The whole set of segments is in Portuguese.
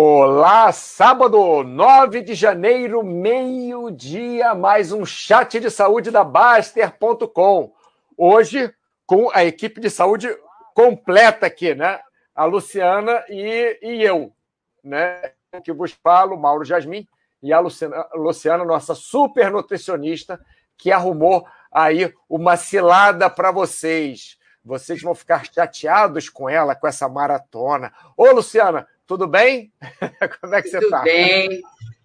Olá, sábado, 9 de janeiro, meio-dia, mais um chat de saúde da Baster.com. Hoje, com a equipe de saúde completa aqui, né? A Luciana e, e eu, né? Que vos falo, Mauro Jasmin, e a Luciana, Luciana, nossa super nutricionista, que arrumou aí uma cilada para vocês. Vocês vão ficar chateados com ela, com essa maratona. Ô, Luciana, tudo bem? Como é que Tudo você está? Tudo bem.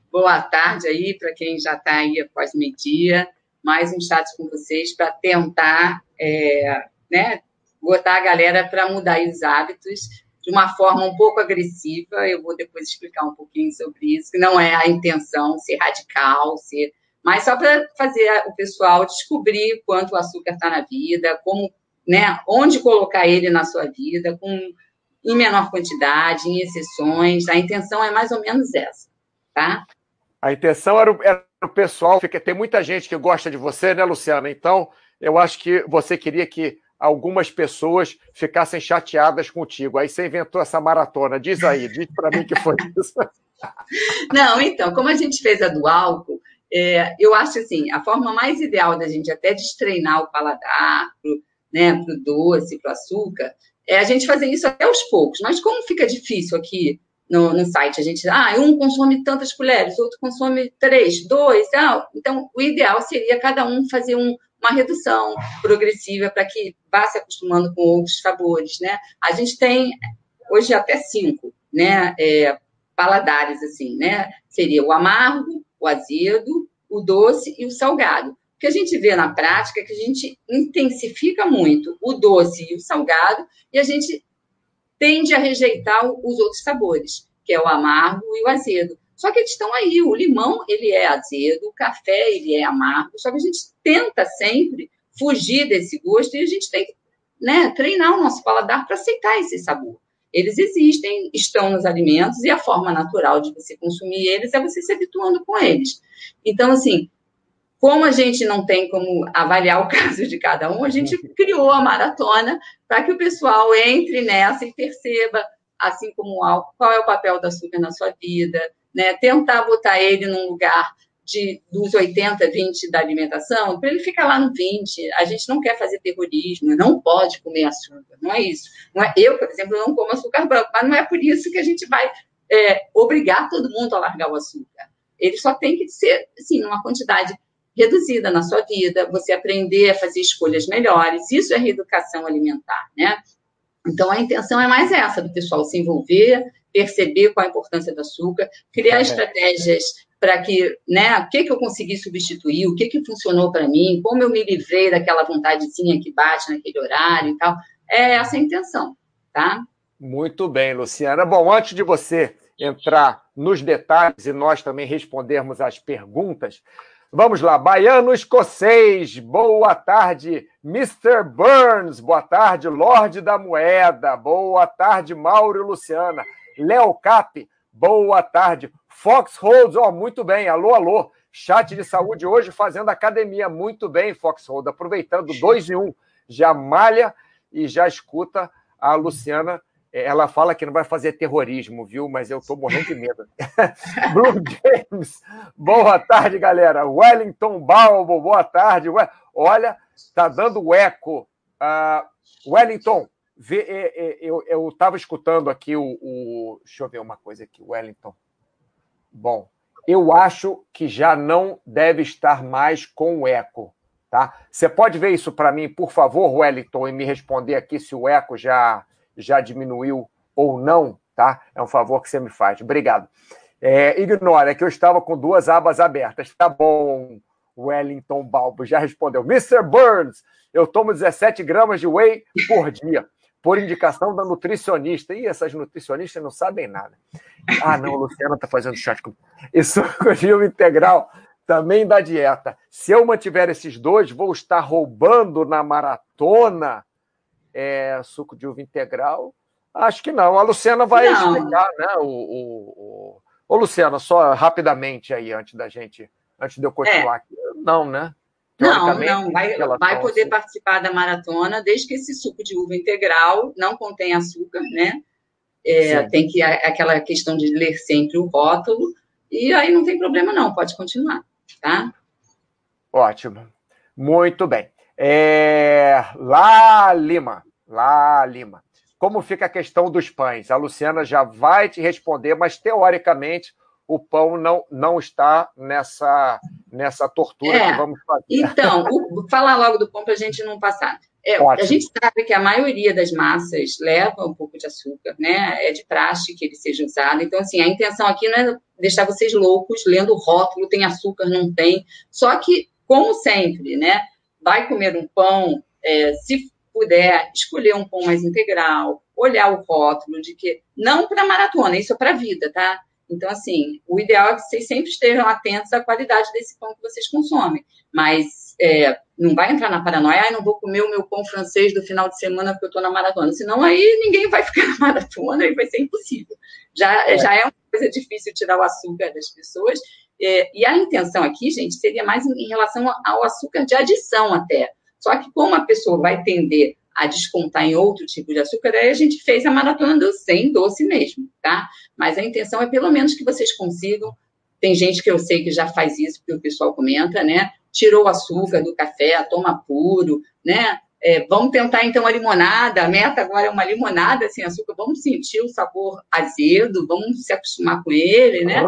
Boa tarde aí para quem já está aí após meio-dia. Mais um chat com vocês para tentar é, né, botar a galera para mudar os hábitos de uma forma um pouco agressiva. Eu vou depois explicar um pouquinho sobre isso, que não é a intenção ser radical, ser, mas só para fazer o pessoal descobrir quanto o açúcar está na vida, como, né, onde colocar ele na sua vida, com em menor quantidade, em exceções. A intenção é mais ou menos essa, tá? A intenção era o, era o pessoal, porque tem muita gente que gosta de você, né, Luciana? Então, eu acho que você queria que algumas pessoas ficassem chateadas contigo. Aí você inventou essa maratona. Diz aí, diz para mim que foi isso. Não, então, como a gente fez a do álcool, é, eu acho assim, a forma mais ideal da gente até destreinar o paladar para né, o doce, para o açúcar, é a gente fazer isso até aos poucos. Mas como fica difícil aqui no, no site, a gente, ah, um consome tantas colheres, outro consome três, dois, ah, então o ideal seria cada um fazer um, uma redução progressiva para que vá se acostumando com outros sabores, né? A gente tem hoje até cinco, né, é, paladares assim, né? Seria o amargo, o azedo, o doce e o salgado que a gente vê na prática é que a gente intensifica muito o doce e o salgado e a gente tende a rejeitar os outros sabores, que é o amargo e o azedo. Só que eles estão aí, o limão, ele é azedo, o café, ele é amargo, só que a gente tenta sempre fugir desse gosto e a gente tem que né, treinar o nosso paladar para aceitar esse sabor. Eles existem, estão nos alimentos e a forma natural de você consumir eles é você se habituando com eles. Então, assim, como a gente não tem como avaliar o caso de cada um, a gente criou a maratona para que o pessoal entre nessa e perceba, assim como o álcool, qual é o papel do açúcar na sua vida, né? Tentar botar ele num lugar de, dos 80, 20 da alimentação, para ele ficar lá no 20. A gente não quer fazer terrorismo, não pode comer açúcar, não é isso. Não é, eu, por exemplo, não como açúcar branco, mas não é por isso que a gente vai é, obrigar todo mundo a largar o açúcar. Ele só tem que ser, assim, numa quantidade reduzida na sua vida, você aprender a fazer escolhas melhores. Isso é reeducação alimentar, né? Então, a intenção é mais essa, do pessoal se envolver, perceber qual a importância do açúcar, criar é. estratégias para que, né, o que, que eu consegui substituir, o que, que funcionou para mim, como eu me livrei daquela vontadezinha que bate naquele horário e tal. É essa a intenção, tá? Muito bem, Luciana. Bom, antes de você entrar nos detalhes e nós também respondermos as perguntas, Vamos lá, Baiano Escocês, boa tarde. Mr. Burns, boa tarde. Lorde da Moeda, boa tarde. Mauro e Luciana. Léo Cap, boa tarde. Fox Holds, ó, oh, muito bem. Alô, alô. Chat de saúde hoje fazendo academia. Muito bem, Fox Hold. Aproveitando dois em um. Já malha e já escuta a Luciana ela fala que não vai fazer terrorismo, viu? Mas eu estou morrendo de medo. Blue James, boa tarde, galera. Wellington Balbo, boa tarde. Olha, tá dando eco. Uh, Wellington, vê, eu estava escutando aqui o, o. Deixa eu ver uma coisa aqui, Wellington. Bom, eu acho que já não deve estar mais com o eco. Tá? Você pode ver isso para mim, por favor, Wellington, e me responder aqui se o eco já já diminuiu ou não, tá? É um favor que você me faz. Obrigado. É, ignora é que eu estava com duas abas abertas. Tá bom, Wellington Balbo já respondeu. Mr. Burns, eu tomo 17 gramas de whey por dia, por indicação da nutricionista. E essas nutricionistas não sabem nada. Ah, não, Luciana está fazendo chat com. Isso com integral também da dieta. Se eu mantiver esses dois, vou estar roubando na maratona é, suco de uva integral? Acho que não. A Luciana vai não. explicar, né? O, o, o... Ô, Luciana, só rapidamente aí, antes da gente, antes de eu continuar é. aqui. Não, né? Não, não, vai, vai poder assim. participar da maratona, desde que esse suco de uva integral não contém açúcar, né? É, tem que aquela questão de ler sempre o rótulo, e aí não tem problema não, pode continuar, tá? Ótimo. Muito bem. É... Lá, Lima. Lá, Lima. Como fica a questão dos pães? A Luciana já vai te responder, mas teoricamente o pão não, não está nessa, nessa tortura é, que vamos fazer. Então, o, falar logo do pão para a gente não passar. É, a gente sabe que a maioria das massas leva um pouco de açúcar, né? É de praxe que ele seja usado. Então, assim, a intenção aqui não é deixar vocês loucos lendo o rótulo, tem açúcar, não tem. Só que, como sempre, né? Vai comer um pão, é, se puder, escolher um pão mais integral, olhar o rótulo de que, não para maratona, isso é para a vida, tá? Então, assim, o ideal é que vocês sempre estejam atentos à qualidade desse pão que vocês consomem. Mas é, não vai entrar na paranoia, ah, não vou comer o meu pão francês do final de semana porque eu estou na maratona. Senão aí ninguém vai ficar na maratona e vai ser impossível. Já é, já é uma coisa difícil tirar o açúcar das pessoas. É, e a intenção aqui, gente, seria mais em relação ao açúcar de adição até. Só que como a pessoa vai tender a descontar em outro tipo de açúcar, aí a gente fez a maratona do sem doce mesmo, tá? Mas a intenção é pelo menos que vocês consigam. Tem gente que eu sei que já faz isso, porque o pessoal comenta, né? Tirou o açúcar do café, toma puro, né? É, vamos tentar então a limonada. A meta agora é uma limonada sem açúcar. Vamos sentir o sabor azedo, vamos se acostumar com ele, né?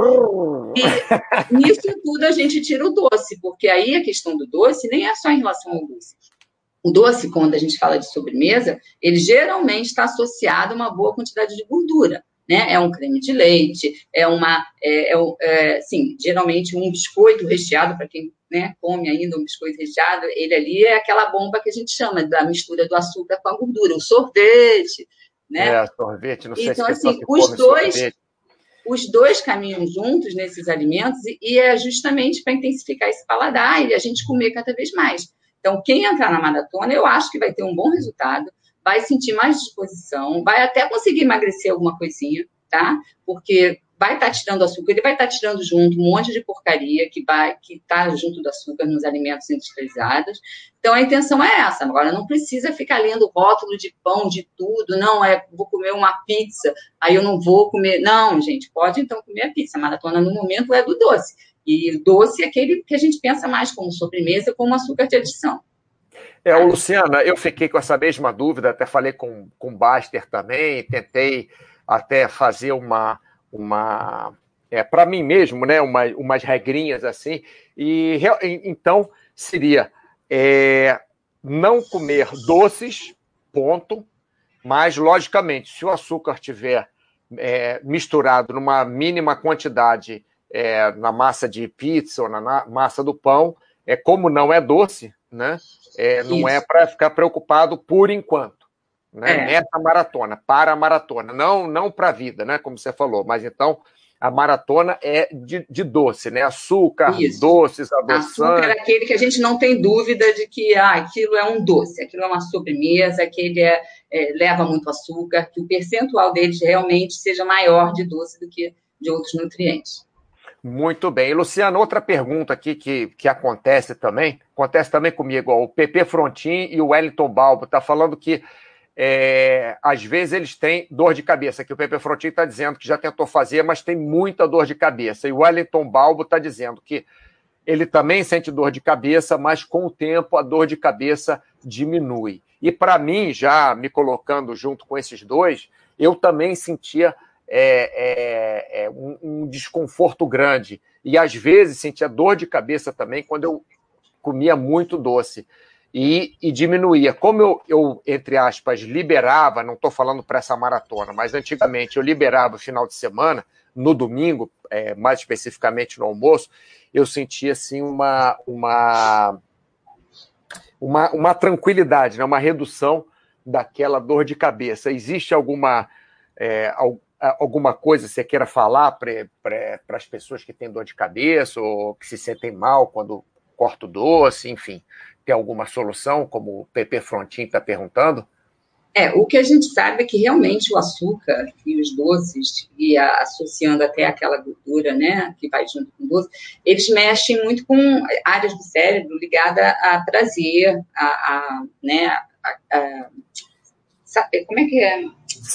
E nisso tudo a gente tira o doce, porque aí a questão do doce nem é só em relação ao doce. O doce, quando a gente fala de sobremesa, ele geralmente está associado a uma boa quantidade de gordura. Né? É um creme de leite, é uma, é, é, é sim, geralmente um biscoito recheado, para quem né, come ainda um biscoito recheado, ele ali é aquela bomba que a gente chama da mistura do açúcar com a gordura, o sorvete, né? É, sorvete, não sei então, se assim, os dois, sorvete. os dois caminham juntos nesses alimentos e, e é justamente para intensificar esse paladar e a gente comer cada vez mais. Então, quem entrar na maratona, eu acho que vai ter um bom resultado, vai sentir mais disposição, vai até conseguir emagrecer alguma coisinha, tá? Porque vai estar tá tirando açúcar, ele vai estar tá tirando junto um monte de porcaria que vai que está junto do açúcar nos alimentos industrializados. Então a intenção é essa. Agora não precisa ficar lendo rótulo de pão, de tudo. Não é vou comer uma pizza, aí eu não vou comer. Não, gente, pode então comer a pizza. A maratona no momento é do doce. E doce é aquele que a gente pensa mais como sobremesa, como açúcar de adição. É, Luciana, eu fiquei com essa mesma dúvida, até falei com, com o Baster também, tentei até fazer uma, uma é, para mim mesmo, né, uma, umas regrinhas assim, e então seria é, não comer doces, ponto, mas logicamente, se o açúcar tiver é, misturado numa mínima quantidade é, na massa de pizza ou na massa do pão, é como não é doce, né? É, não é para ficar preocupado por enquanto, né? É. Nessa maratona, para a maratona, não não para a vida, né? Como você falou, mas então a maratona é de, de doce, né? Açúcar, Isso. doces, adoçantes. Açúcar é aquele que a gente não tem dúvida de que ah, aquilo é um doce, aquilo é uma sobremesa, aquele é, é, leva muito açúcar, que o percentual deles realmente seja maior de doce do que de outros nutrientes. Muito bem. Luciano, outra pergunta aqui que, que acontece também, acontece também comigo, ó, o PP Frontin e o Wellington Balbo tá falando que é, às vezes eles têm dor de cabeça, que o PP Frontin está dizendo que já tentou fazer, mas tem muita dor de cabeça. E o Wellington Balbo está dizendo que ele também sente dor de cabeça, mas com o tempo a dor de cabeça diminui. E para mim, já me colocando junto com esses dois, eu também sentia é, é, é um, um, desconforto grande. E às vezes sentia dor de cabeça também quando eu comia muito doce. E, e diminuía. Como eu, eu, entre aspas, liberava, não estou falando para essa maratona, mas antigamente eu liberava o final de semana, no domingo, é, mais especificamente no almoço, eu sentia assim uma, uma, uma, uma tranquilidade, né? uma redução daquela dor de cabeça. Existe alguma, é, alguma coisa você queira falar para as pessoas que têm dor de cabeça ou que se sentem mal quando corta o doce, enfim, tem alguma solução, como o PP Frontin está perguntando? É, o que a gente sabe é que realmente o açúcar e os doces, e a, associando até aquela gordura, né, que vai junto com o doce, eles mexem muito com áreas do cérebro ligadas a prazer, a, a né, a, a, como é que é?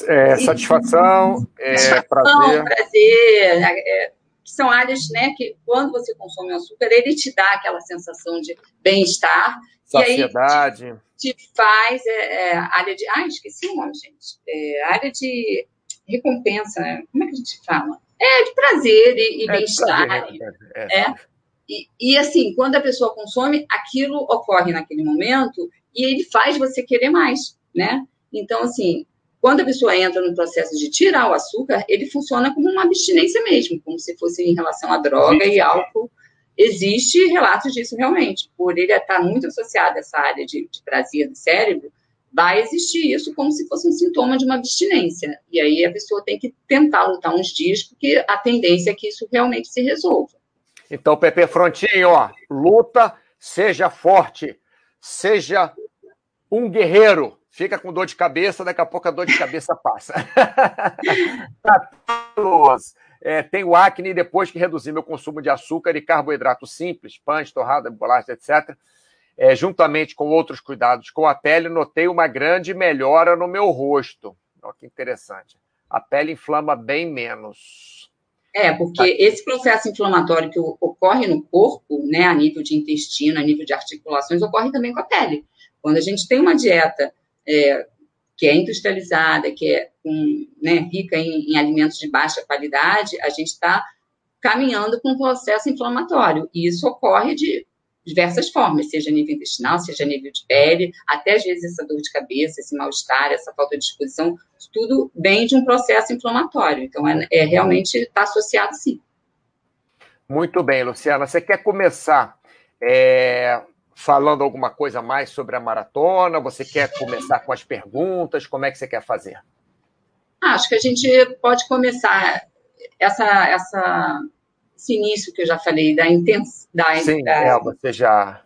É, satisfação, é, satisfação, prazer. prazer é, são áreas né, que, quando você consome o açúcar, ele te dá aquela sensação de bem-estar. Saciedade. E aí te, te faz é, é, área de. Ah, esqueci o nome, gente. É, área de recompensa, né? Como é que a gente fala? É, de prazer e, e é, bem-estar. É. é. E, e, assim, quando a pessoa consome, aquilo ocorre naquele momento e ele faz você querer mais, né? Então, assim, quando a pessoa entra no processo de tirar o açúcar, ele funciona como uma abstinência mesmo, como se fosse em relação à droga e álcool. Existe relatos disso realmente. Por ele estar muito associado a essa área de, de prazer do cérebro, vai existir isso como se fosse um sintoma de uma abstinência. E aí a pessoa tem que tentar lutar uns dias, porque a tendência é que isso realmente se resolva. Então, Pepe Frontinho, ó, luta, seja forte, seja um guerreiro. Fica com dor de cabeça, daqui a pouco a dor de cabeça passa. é, tenho acne depois que reduzi meu consumo de açúcar e carboidrato simples, pães, torrada, bolacha, etc. É, juntamente com outros cuidados com a pele, notei uma grande melhora no meu rosto. Olha que interessante. A pele inflama bem menos. É, porque esse processo inflamatório que ocorre no corpo, né, a nível de intestino, a nível de articulações, ocorre também com a pele. Quando a gente tem uma dieta é, que é industrializada, que é um, né, rica em, em, alimentos de baixa qualidade, a gente está caminhando com um processo inflamatório. E isso ocorre de diversas formas, seja nível intestinal, seja nível de pele, até às vezes essa dor de cabeça, esse mal-estar, essa falta de disposição, tudo vem de um processo inflamatório. Então, é, é realmente está associado sim. Muito bem, Luciana. Você quer começar é, falando alguma coisa mais sobre a maratona? Você quer começar com as perguntas? Como é que você quer fazer? Ah, acho que a gente pode começar essa, essa, esse início que eu já falei, da intenção. Da, Sim, da, é, você já.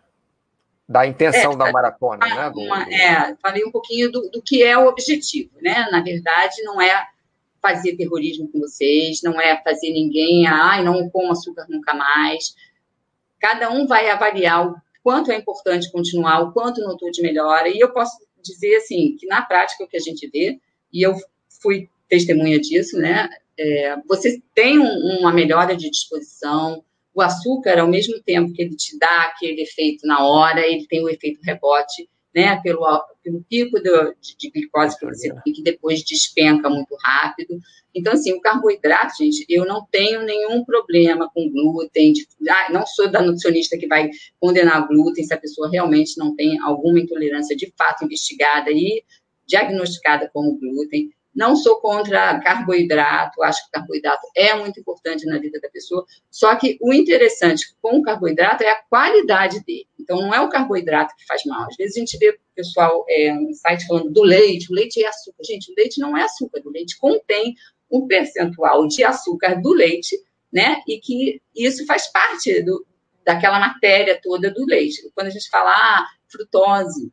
Da intenção é, da maratona, né? Uma, é, falei um pouquinho do, do que é o objetivo, né? Na verdade, não é fazer terrorismo com vocês, não é fazer ninguém, ai, não como açúcar nunca mais. Cada um vai avaliar o quanto é importante continuar, o quanto notou de melhora. E eu posso dizer, assim, que na prática o que a gente vê, e eu fui testemunha disso, né? É, você tem um, uma melhora de disposição. O açúcar, ao mesmo tempo que ele te dá aquele efeito na hora, ele tem o efeito rebote né, pelo, pelo pico do, de, de, glicose que você tem, que depois despenca muito rápido. Então, assim, o carboidrato, gente, eu não tenho nenhum problema com glúten, de, ah, não sou da nutricionista que vai condenar glúten se a pessoa realmente não tem alguma intolerância de fato investigada e diagnosticada como glúten. Não sou contra carboidrato, acho que carboidrato é muito importante na vida da pessoa, só que o interessante com o carboidrato é a qualidade dele. Então, não é o carboidrato que faz mal. Às vezes a gente vê o pessoal é, no site falando do leite, o leite é açúcar. Gente, o leite não é açúcar, o leite contém um percentual de açúcar do leite, né? E que isso faz parte do, daquela matéria toda do leite. Quando a gente fala ah, frutose,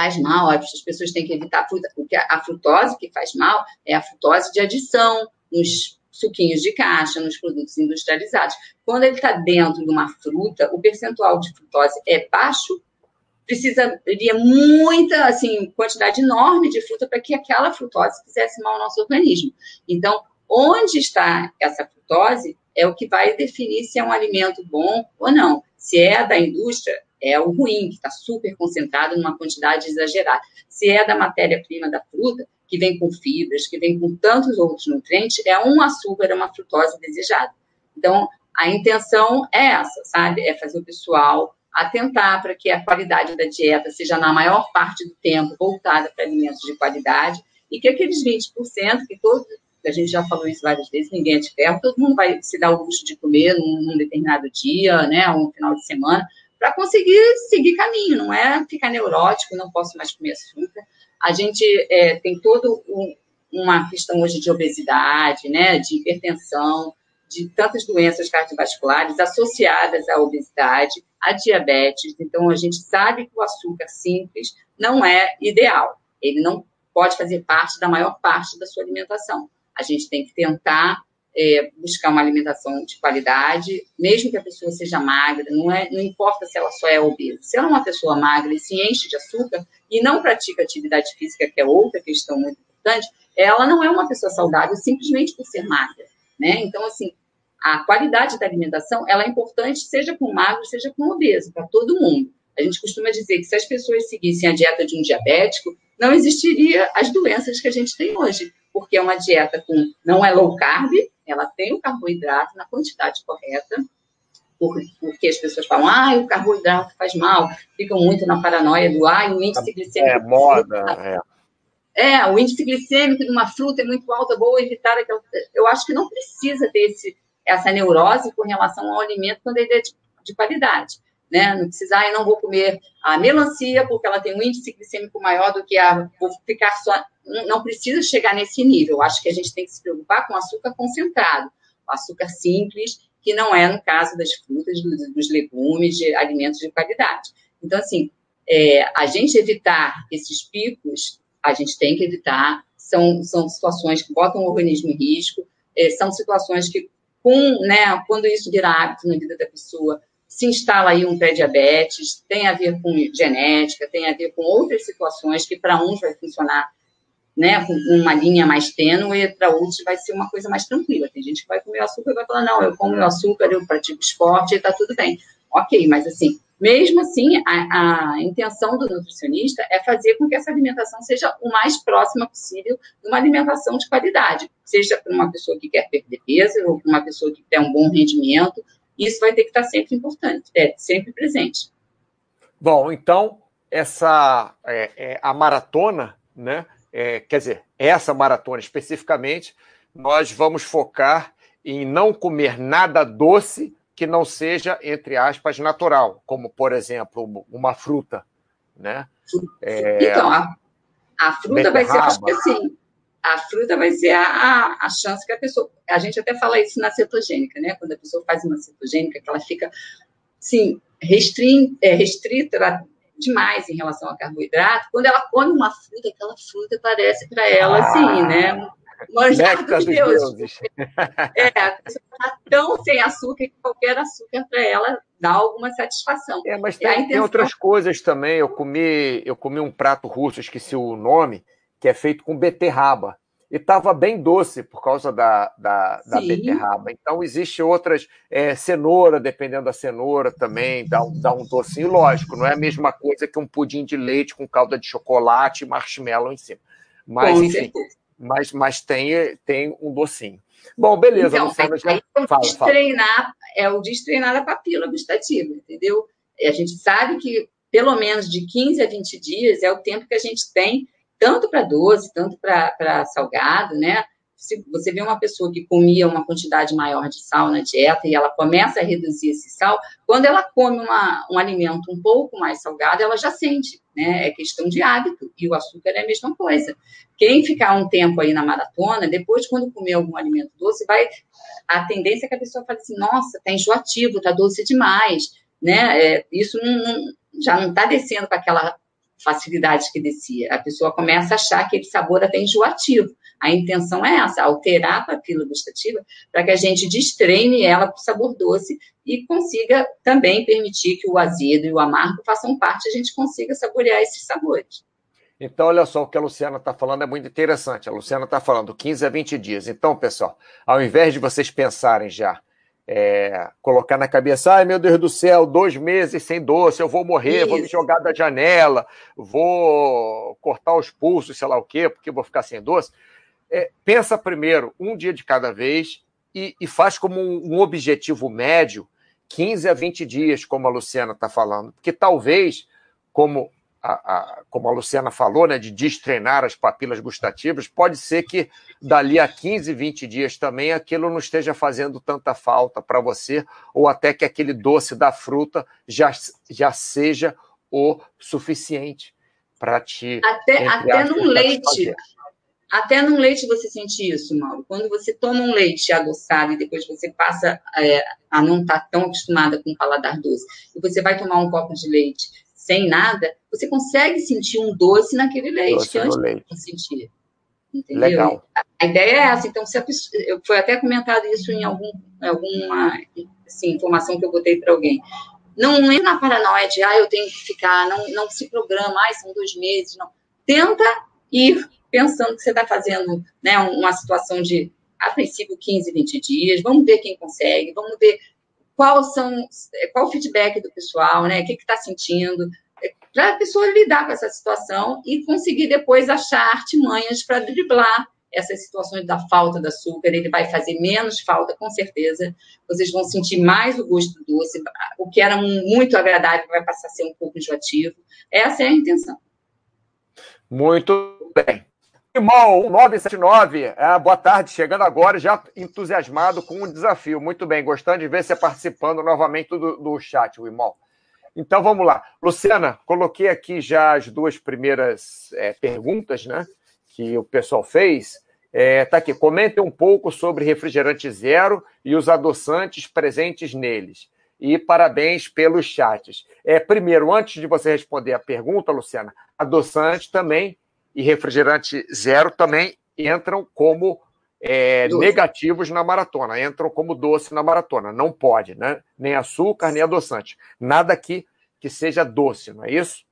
faz mal, as pessoas têm que evitar a fruta, a frutose que faz mal é a frutose de adição nos suquinhos de caixa, nos produtos industrializados. Quando ele está dentro de uma fruta, o percentual de frutose é baixo, precisaria muita, assim, quantidade enorme de fruta para que aquela frutose fizesse mal ao nosso organismo. Então, onde está essa frutose é o que vai definir se é um alimento bom ou não. Se é da indústria, é o ruim, que está super concentrado numa quantidade exagerada. Se é da matéria-prima da fruta, que vem com fibras, que vem com tantos outros nutrientes, é um açúcar, é uma frutose desejada. Então, a intenção é essa, sabe? É fazer o pessoal atentar para que a qualidade da dieta seja, na maior parte do tempo, voltada para alimentos de qualidade e que aqueles 20%, que todos, a gente já falou isso várias vezes, ninguém é de ferro, todo mundo vai se dar o luxo de comer num, num determinado dia, né, um final de semana, para conseguir seguir caminho, não é ficar neurótico, não posso mais comer açúcar. A gente é, tem todo um, uma questão hoje de obesidade, né, de hipertensão, de tantas doenças cardiovasculares associadas à obesidade, à diabetes. Então, a gente sabe que o açúcar simples não é ideal. Ele não pode fazer parte da maior parte da sua alimentação. A gente tem que tentar é, buscar uma alimentação de qualidade, mesmo que a pessoa seja magra, não, é, não importa se ela só é obesa. Se ela é uma pessoa magra e se enche de açúcar e não pratica atividade física, que é outra questão muito importante, ela não é uma pessoa saudável simplesmente por ser magra, né? Então, assim, a qualidade da alimentação, ela é importante, seja com magro, seja com obeso, para todo mundo. A gente costuma dizer que se as pessoas seguissem a dieta de um diabético, não existiria as doenças que a gente tem hoje, porque é uma dieta com não é low carb, ela tem o carboidrato na quantidade correta, porque as pessoas falam, ah, o carboidrato faz mal, ficam muito na paranoia do, ah, o índice glicêmico... É, moda, é. É, o índice glicêmico de uma fruta é muito alto, vou evitar aquela... Eu acho que não precisa ter esse, essa neurose com relação ao alimento quando ele é de, de qualidade né? Não precisa, ah, eu não vou comer a melancia porque ela tem um índice glicêmico maior do que a. Vou ficar só. Não precisa chegar nesse nível. Acho que a gente tem que se preocupar com açúcar concentrado, açúcar simples, que não é no caso das frutas, dos, legumes, de alimentos de qualidade. Então, assim, é, a gente evitar esses picos, a gente tem que evitar. São, são situações que botam o organismo em risco, é, são situações que, com, né, quando isso vira hábito na vida da pessoa, se instala aí um pré-diabetes, tem a ver com genética, tem a ver com outras situações que para uns vai funcionar né, com uma linha mais tênue, para outros vai ser uma coisa mais tranquila. Tem gente que vai comer açúcar e vai falar, não, eu como meu açúcar, eu pratico esporte e está tudo bem. Ok, mas assim, mesmo assim, a, a, intenção do nutricionista é fazer com que essa alimentação seja o mais próxima possível de uma alimentação de qualidade, seja para uma pessoa que quer perder peso ou para uma pessoa que quer um bom rendimento, isso vai ter que estar sempre importante, é, sempre presente. Bom, então, essa é, é, a maratona, né? É, quer dizer, essa maratona especificamente, nós vamos focar em não comer nada doce que não seja, entre aspas, natural, como, por exemplo, uma fruta, né? É, então, a, a fruta vai ser, acho que assim, a fruta vai ser a, a, a, chance que a pessoa. A gente até fala isso na cetogênica, né? Quando a pessoa faz uma cetogênica, que ela fica, sim, restrin, é, restrita demais em relação ao carboidrato. Quando ela come uma fruta, aquela fruta parece para ela, ah, assim, né? Manjar dos Deus. deuses. É, a pessoa está tão sem açúcar que qualquer açúcar para ela dá alguma satisfação. É, mas tem, intenção... tem outras coisas também. Eu comi, eu comi um prato russo, esqueci o nome que é feito com beterraba. E estava bem doce por causa da, da, da beterraba. Então, existe outras. É, cenoura, dependendo da cenoura, também dá um, dá um docinho. Lógico, não é a mesma coisa que um pudim de leite com calda de chocolate e marshmallow em cima. Mas, com enfim, mas, mas tem, tem um docinho. Bom, beleza, então, Luciana. Já... Aí, fala, fala. é o destreinar a papila gustativa, entendeu? A gente sabe que pelo menos de 15 a 20 dias é o tempo que a gente tem tanto para doce, tanto para salgado, né? Se você vê uma pessoa que comia uma quantidade maior de sal na dieta e ela começa a reduzir esse sal, quando ela come uma, um alimento um pouco mais salgado, ela já sente, né? É questão de hábito. E o açúcar é a mesma coisa. Quem ficar um tempo aí na maratona, depois, quando comer algum alimento doce, vai. A tendência é que a pessoa fale assim: nossa, tá enjoativo, tá doce demais, né? É, isso não, não, já não está descendo com aquela facilidade que descia. A pessoa começa a achar aquele sabor até enjoativo. A intenção é essa, alterar a papila gustativa para que a gente destreine ela para o sabor doce e consiga também permitir que o azedo e o amargo façam parte, a gente consiga saborear esses sabores. Então, olha só, o que a Luciana está falando é muito interessante. A Luciana está falando 15 a 20 dias. Então, pessoal, ao invés de vocês pensarem já é, colocar na cabeça, ai meu Deus do céu, dois meses sem doce, eu vou morrer, Isso. vou me jogar da janela, vou cortar os pulsos, sei lá o quê, porque vou ficar sem doce. É, pensa primeiro, um dia de cada vez, e, e faz como um, um, objetivo médio 15 a 20 dias, como a Luciana está falando. Porque talvez, como a, a, como a Luciana falou, né, de destreinar as papilas gustativas, pode ser que dali a 15, 20 dias também aquilo não esteja fazendo tanta falta para você, ou até que aquele doce da fruta já, já seja o suficiente para te. Até, até no leite. Até no leite você sente isso, Mauro. Quando você toma um leite adoçado e depois você passa é, a não estar tá tão acostumada com o paladar doce, e você vai tomar um copo de leite sem nada, você consegue sentir um doce naquele leite, doce que antes leite. não sentia. Entendeu? Legal. A ideia é essa. Então, se a pessoa, foi até comentado isso em algum, alguma assim, informação que eu botei para alguém. Não entra na paranoia de, ah, eu tenho que ficar, não, não se programa, ah, são dois meses, não. Tenta ir pensando que você está fazendo né, uma situação de, a princípio, 15, 20 dias, vamos ver quem consegue, vamos ver qual são, qual o feedback do pessoal, né? O que está sentindo, para a pessoa lidar com essa situação e conseguir depois achar artimanhas para driblar essas situações da falta do açúcar, ele vai fazer menos falta, com certeza. Vocês vão sentir mais o gosto do doce, o que era muito agradável vai passar a ser um pouco enjoativo. Essa é a intenção. Muito bem. Irmão, 979, é, boa tarde, chegando agora, já entusiasmado com o desafio. Muito bem, gostando de ver você participando novamente do, do chat, irmão. Então vamos lá. Luciana, coloquei aqui já as duas primeiras é, perguntas, né? Que o pessoal fez. É, tá aqui. Comente um pouco sobre refrigerante zero e os adoçantes presentes neles. E parabéns pelos chats. É, primeiro, antes de você responder a pergunta, Luciana, adoçante também e refrigerante zero também entram como é, negativos na maratona, entram como doce na maratona. Não pode, né? Nem açúcar, nem adoçante. Nada aqui que seja doce, não é isso?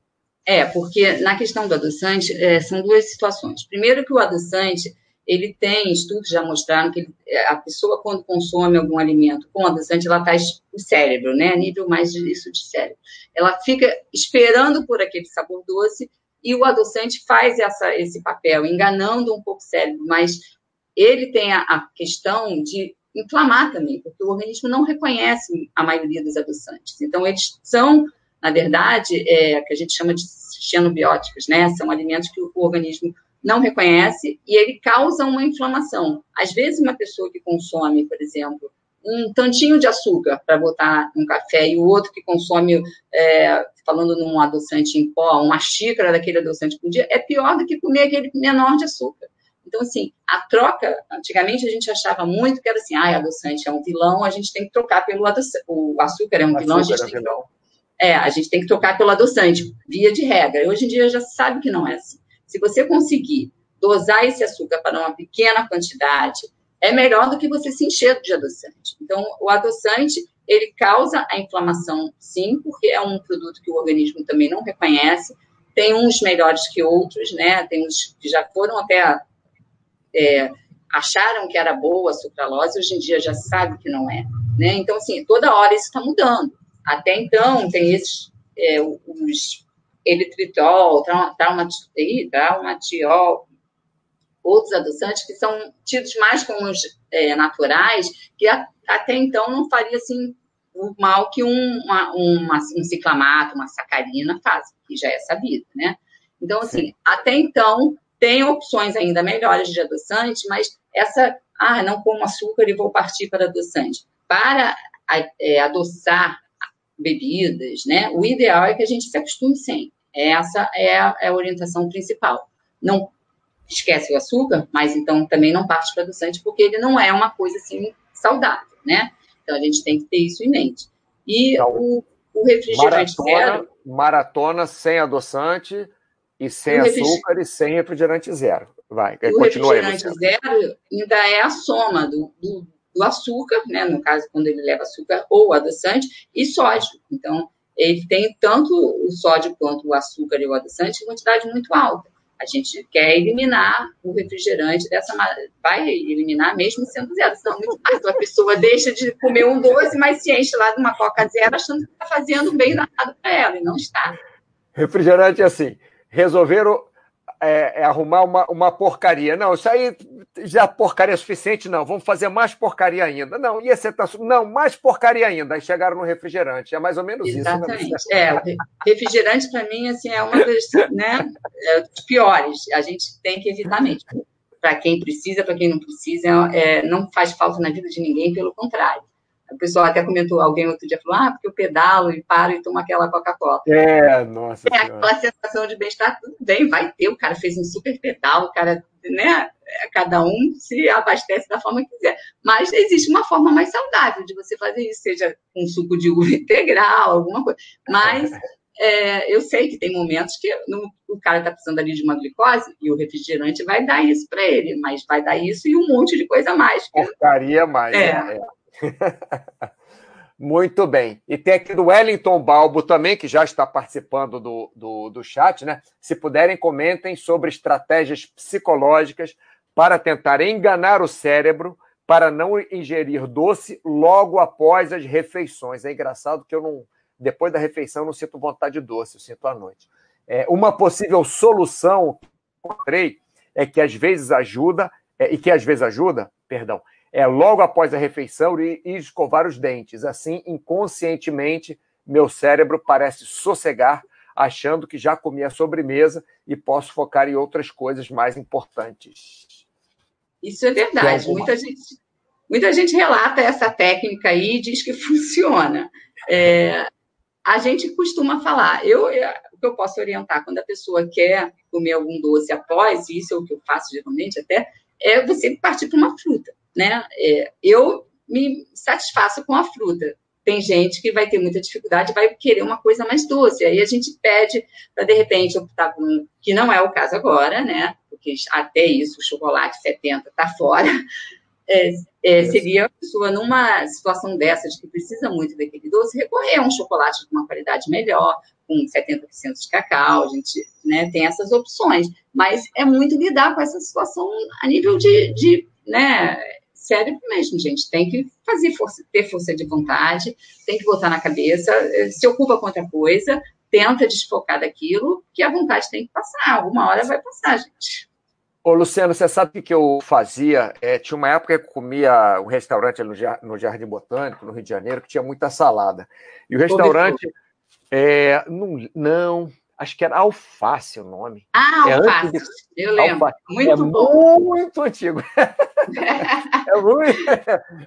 É, porque na questão do adoçante, é, são duas situações. Primeiro que o adoçante, ele tem, estudos já mostraram que ele, é, a pessoa, quando consome algum alimento com adoçante, ela faz o cérebro, né? Nível mais disso de cérebro. Ela fica esperando por aquele sabor doce e o adoçante faz essa, esse papel, enganando um pouco o cérebro, mas ele tem a, a questão de inflamar também, porque o organismo não reconhece a maioria dos adoçantes. Então, eles são, na verdade, é, que a gente chama de xenobióticos, né? São alimentos que o, o organismo não reconhece e ele causa uma inflamação. Às vezes, uma pessoa que consome, por exemplo, um tantinho de açúcar para botar no café e o outro que consome, é, falando num adoçante em pó, uma xícara daquele adoçante por dia, é pior do que comer aquele menor de açúcar. Então, assim, a troca, antigamente a gente achava muito que era assim, ah, adoçante é um vilão, a gente tem que trocar pelo adoçante. O açúcar é um vilão, a gente, é tem que... é, a gente tem que trocar pelo adoçante, via de regra. Hoje em dia já sabe que não é assim. Se você conseguir dosar esse açúcar para uma pequena quantidade, é melhor do que você se encher de adoçante. Então, o adoçante, ele causa a inflamação, sim, porque é um produto que o organismo também não reconhece. Tem uns melhores que outros, né? Tem uns que já foram até é, acharam que era boa a sucralose, hoje em dia já sabe que não é. Né? Então, assim, toda hora isso está mudando. Até então, tem esses, é, os eritritol, traumatiol, outros adoçantes que são tidos mais como os é, naturais, que a, até então não faria assim o mal que um, uma, uma, um ciclamato, uma sacarina faz, que já é sabido, né? Então, assim, Sim. até então, tem opções ainda melhores de adoçante, mas essa, ah, não como açúcar e vou partir para adoçante. Para é, adoçar bebidas, né, o ideal é que a gente se acostume sem. Essa é a, é a orientação principal. Não esquece o açúcar, mas então também não parte para adoçante, porque ele não é uma coisa assim saudável, né? Então a gente tem que ter isso em mente. E então, o, o refrigerante maratona, zero. Maratona sem adoçante e sem açúcar e sem refrigerante zero. Vai, o continua refrigerante aí, zero ainda é a soma do, do, do, açúcar, né? no caso, quando ele leva açúcar ou adoçante, e sódio. Então, ele tem tanto o sódio quanto o açúcar e o adoçante em quantidade muito alta. A gente quer eliminar o refrigerante dessa maneira. Vai eliminar mesmo sendo zero. Senão, muito mais. A pessoa deixa de comer um doce, mas se enche lá de uma coca zero, achando que está fazendo bem danado para ela, e não está. Refrigerante é assim resolveram é, é, arrumar uma, uma porcaria. Não, isso aí já porcaria é suficiente, não. Vamos fazer mais porcaria ainda. Não, ia ser. Não, mais porcaria ainda. Aí chegaram no refrigerante. É mais ou menos Exatamente. isso. Né? É, refrigerante, para mim, assim, é uma das né, é, piores. A gente tem que evitar mesmo. Para quem precisa, para quem não precisa, é, não faz falta na vida de ninguém, pelo contrário. O pessoal até comentou, alguém outro dia falou, ah, porque eu pedalo e paro e tomo aquela Coca-Cola. É, nossa. É aquela sensação de bem-estar, tudo bem, vai ter, o cara fez um super pedal, o cara, né, cada um se abastece da forma que quiser. Mas existe uma forma mais saudável de você fazer isso, seja um suco de uva integral, alguma coisa. Mas é, eu sei que tem momentos que no, o cara está precisando ali de uma glicose e o refrigerante vai dar isso para ele, mas vai dar isso e um monte de coisa mais. Porcaria mais. É. Né? Muito bem. E tem aqui do Wellington Balbo também, que já está participando do, do, do chat, né? Se puderem, comentem sobre estratégias psicológicas para tentar enganar o cérebro para não ingerir doce logo após as refeições. É engraçado que eu não, depois da refeição, não sinto vontade de doce, eu sinto à noite. É, uma possível solução que encontrei é que às vezes ajuda, é, e que às vezes ajuda, perdão, é logo após a refeição e, e escovar os dentes. Assim, inconscientemente, meu cérebro parece sossegar, achando que já comi a sobremesa e posso focar em outras coisas mais importantes. Isso é verdade. Muita gente, muita gente relata essa técnica aí e diz que funciona. É, a gente costuma falar, eu, eu, o que eu posso orientar quando a pessoa quer comer algum doce após, e isso é o que eu faço geralmente até, é você partir para uma fruta né? É, eu me satisfaço com a fruta. Tem gente que vai ter muita dificuldade, vai querer uma coisa mais doce. Aí a gente pede para, de repente, optar por um, que não é o caso agora, né? Porque até isso, o chocolate 70 está fora. É, é, seria a pessoa, numa situação dessa, de que precisa muito daquele doce, recorrer a um chocolate de uma qualidade melhor, com 70% de cacau, a gente né, tem essas opções. Mas é muito lidar com essa situação a nível de, de né, cérebro mesmo, gente. Tem que fazer força, ter força de vontade, tem que botar na cabeça, eh, se ocupa com outra coisa, tenta desfocar daquilo, que a vontade tem que passar. Alguma hora vai passar, gente. Ô, Luciano, você sabe o que eu fazia? É, tinha uma época que eu comia um restaurante no, no Jardim Botânico, no Rio de Janeiro, que tinha muita salada. E o restaurante. É, não, não, acho que era Alface o nome. Ah, é Alface, de... eu lembro. Alface. Muito é bom. muito antigo. é muito...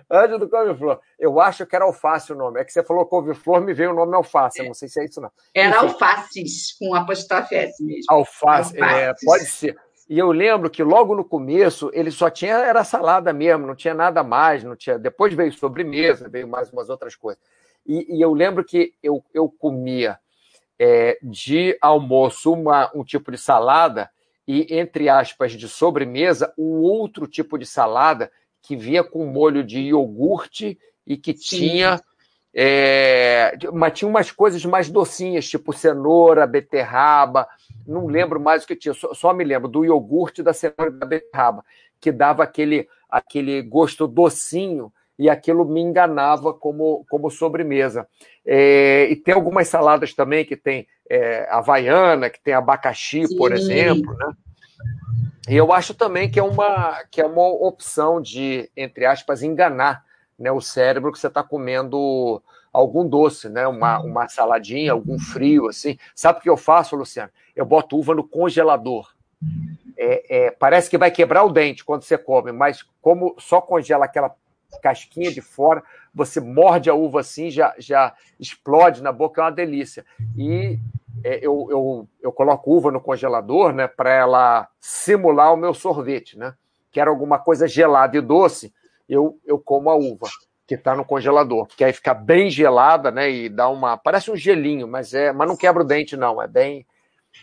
Antes do couve-flor. Eu acho que era Alface o nome. É que você falou couve-flor, me veio o nome Alface. Eu não sei se é isso, não. Era Enfim. Alfaces, com apostrofe S mesmo. Alface, é, pode ser. E eu lembro que logo no começo ele só tinha era salada mesmo, não tinha nada mais, não tinha. Depois veio sobremesa, veio mais umas outras coisas. E, e eu lembro que eu, eu comia é, de almoço uma, um tipo de salada e, entre aspas, de sobremesa, um outro tipo de salada que vinha com molho de iogurte e que Sim. tinha. É, mas tinha umas coisas mais docinhas, tipo cenoura, beterraba, não lembro mais o que tinha, só, só me lembro do iogurte da cenoura e da beterraba, que dava aquele, aquele gosto docinho e aquilo me enganava como, como sobremesa. É, e tem algumas saladas também que tem é, havaiana, que tem abacaxi, Sim. por exemplo, né? E eu acho também que é uma, que é uma opção de, entre aspas, enganar né, o cérebro que você está comendo algum doce, né? Uma, uhum. uma saladinha, algum frio, assim. Sabe o que eu faço, Luciano? Eu boto uva no congelador. É, é, parece que vai quebrar o dente quando você come, mas como só congela aquela casquinha de fora, você morde a uva assim, já, já explode na boca, é uma delícia. E eu, eu, eu coloco uva no congelador, né, para ela simular o meu sorvete, né? Quero alguma coisa gelada e doce, eu, eu como a uva que está no congelador, que aí fica bem gelada, né? E dá uma. Parece um gelinho, mas é, mas não quebra o dente, não. É bem.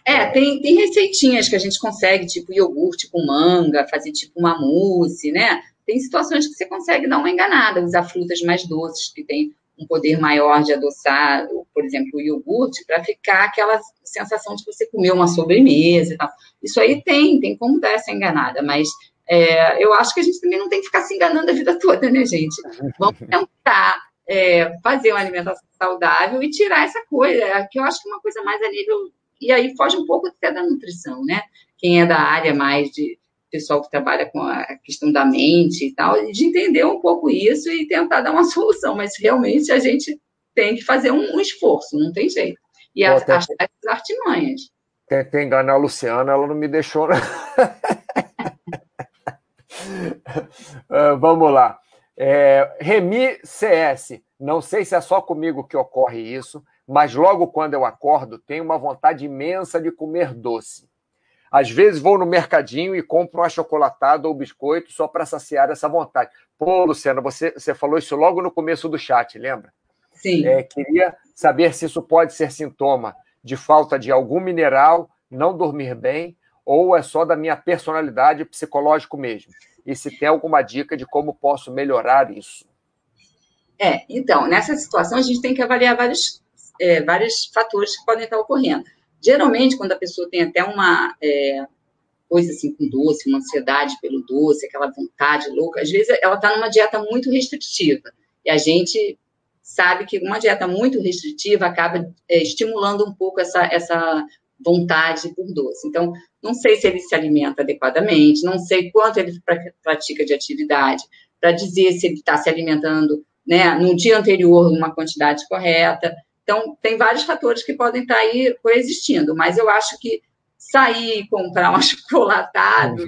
É, tem, tem receitinhas que a gente consegue, tipo iogurte com manga, fazer tipo uma mousse, né? tem situações que você consegue dar uma enganada, usar frutas mais doces, que tem um poder maior de adoçar, por exemplo, o iogurte, para ficar aquela sensação de que você comeu uma sobremesa e tal. Isso aí tem, tem como dar essa enganada, mas é, eu acho que a gente também não tem que ficar se enganando a vida toda, né, gente? Vamos tentar é, fazer uma alimentação saudável e tirar essa coisa, que eu acho que é uma coisa mais a nível. E aí foge um pouco até da nutrição, né? Quem é da área mais de pessoal que trabalha com a questão da mente e tal, de entender um pouco isso e tentar dar uma solução, mas realmente a gente tem que fazer um, um esforço, não tem jeito. E as, as, as artimanhas. Tentei enganar a Luciana, ela não me deixou. uh, vamos lá. É, Remi CS, não sei se é só comigo que ocorre isso, mas logo quando eu acordo, tenho uma vontade imensa de comer doce. Às vezes vou no mercadinho e compro um achocolatado ou biscoito só para saciar essa vontade. Pô, Luciana, você, você falou isso logo no começo do chat, lembra? Sim. É, queria saber se isso pode ser sintoma de falta de algum mineral, não dormir bem, ou é só da minha personalidade psicológico mesmo. E se tem alguma dica de como posso melhorar isso. É, então, nessa situação a gente tem que avaliar vários, é, vários fatores que podem estar ocorrendo. Geralmente, quando a pessoa tem até uma é, coisa assim com doce, uma ansiedade pelo doce, aquela vontade louca, às vezes ela está numa dieta muito restritiva. E a gente sabe que uma dieta muito restritiva acaba é, estimulando um pouco essa, essa vontade por doce. Então, não sei se ele se alimenta adequadamente, não sei quanto ele pratica de atividade, para dizer se ele está se alimentando né, no dia anterior uma quantidade correta. Então, tem vários fatores que podem estar aí coexistindo, mas eu acho que sair e comprar um achocolatado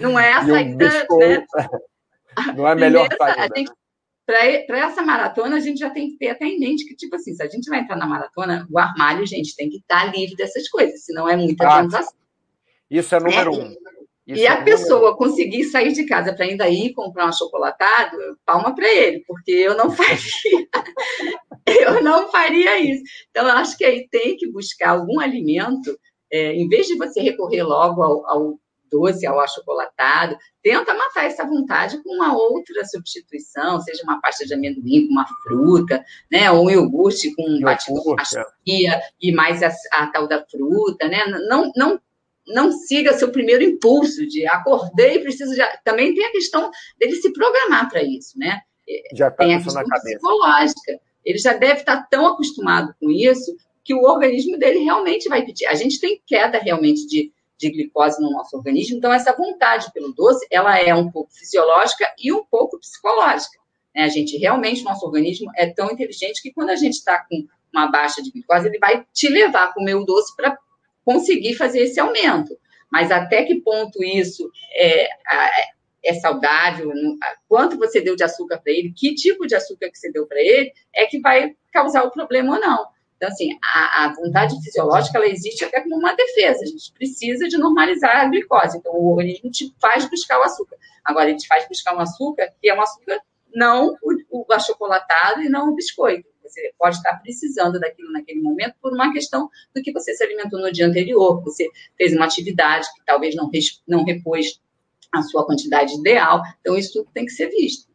não é a saída. Um né? Não é a melhor saída para essa maratona, a gente já tem que ter até em mente que, tipo assim, se a gente vai entrar na maratona, o armário, gente, tem que estar livre dessas coisas, senão é muita ah, tentação. Isso é número é, um. Isso e é a pessoa conseguir sair de casa para ainda ir comprar um achocolatado, palma para ele, porque eu não faria. eu não faria isso. Então, eu acho que aí tem que buscar algum alimento, é, em vez de você recorrer logo ao, ao doce, ao achocolatado, tenta matar essa vontade com uma outra substituição, seja uma pasta de amendoim com uma fruta, né, ou um iogurte com batido com pastilha e mais a, a, tal da fruta, né? Não, não não siga seu primeiro impulso de acordei, preciso de. Também tem a questão dele se programar para isso, né? Já tá tem a questão psicológica. Ele já deve estar tão acostumado com isso que o organismo dele realmente vai pedir. A gente tem queda realmente de, de glicose no nosso organismo. Então, essa vontade pelo doce, ela é um pouco fisiológica e um pouco psicológica. Né? A gente realmente, nosso organismo é tão inteligente que quando a gente está com uma baixa de glicose, ele vai te levar a comer o doce para conseguir fazer esse aumento. Mas até que ponto isso é, é saudável, quanto você deu de açúcar para ele, que tipo de açúcar que você deu para ele, é que vai causar o problema ou não. Então, assim, a, a, vontade fisiológica, ela existe até como uma defesa. A gente precisa de normalizar a glicose. Então, o organismo te faz buscar o açúcar. Agora, ele te faz buscar um açúcar que é um açúcar não o, o achocolatado e não o biscoito. Você pode estar precisando daquilo naquele momento por uma questão do que você se alimentou no dia anterior. Você fez uma atividade que talvez não, não repôs a sua quantidade ideal. Então, isso tudo tem que ser visto.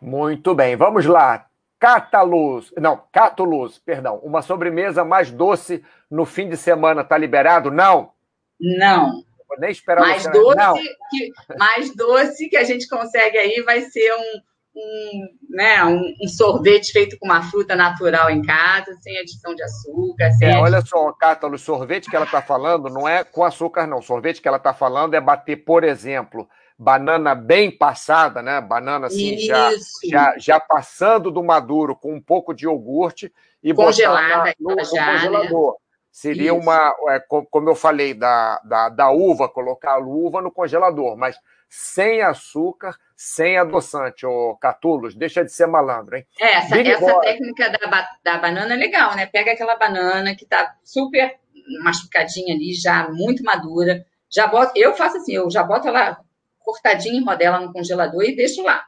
Muito bem, vamos lá. Cataluz, não, Catuluz, perdão, uma sobremesa mais doce no fim de semana, tá liberado? Não? Não. Vou nem esperar mais doce não. Que, mais doce que a gente consegue aí vai ser um, um, né, um, um, sorvete feito com uma fruta natural em casa, sem adição de açúcar. Sem é, olha só, Cátalos, sorvete que ela está falando não é com açúcar, não. sorvete que ela está falando é bater, por exemplo, banana bem passada, né? Banana assim, já, já, já passando do maduro com um pouco de iogurte e Congelada, no, no já, congelador. Né? Seria Isso. uma, é, como eu falei, da, da, da uva, colocar a uva no congelador, mas sem açúcar, sem adoçante, ô Catulos, deixa de ser malandro, hein? É, essa, essa técnica da, da banana é legal, né? Pega aquela banana que tá super machucadinha ali, já muito madura, já bota, eu faço assim, eu já boto ela cortadinha em rodela no congelador e deixo lá.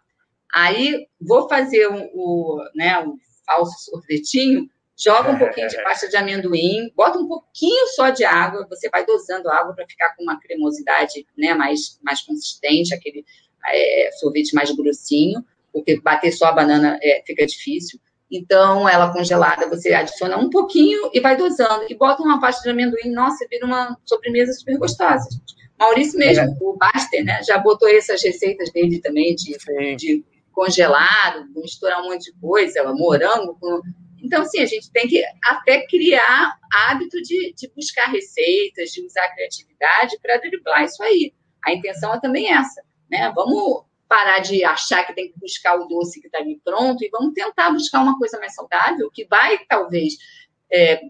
Aí vou fazer o, o, né, o falso sorvetinho, joga um pouquinho de pasta de amendoim, bota um pouquinho só de água, você vai dosando a água para ficar com uma cremosidade né, mais, mais consistente, aquele é, sorvete mais grossinho, porque bater só a banana é, fica difícil. Então, ela congelada, você adiciona um pouquinho e vai dosando. E bota uma pasta de amendoim, nossa, vira uma sobremesa super gostosa. Maurício mesmo, é. o Baster, né, já botou essas receitas dele também de, de congelado, misturar um monte de coisa, morango. Com... Então, assim, a gente tem que até criar hábito de, de buscar receitas, de usar criatividade para driblar isso aí. A intenção é também essa, né? Vamos parar de achar que tem que buscar o doce que está ali pronto e vamos tentar buscar uma coisa mais saudável que vai, talvez, é,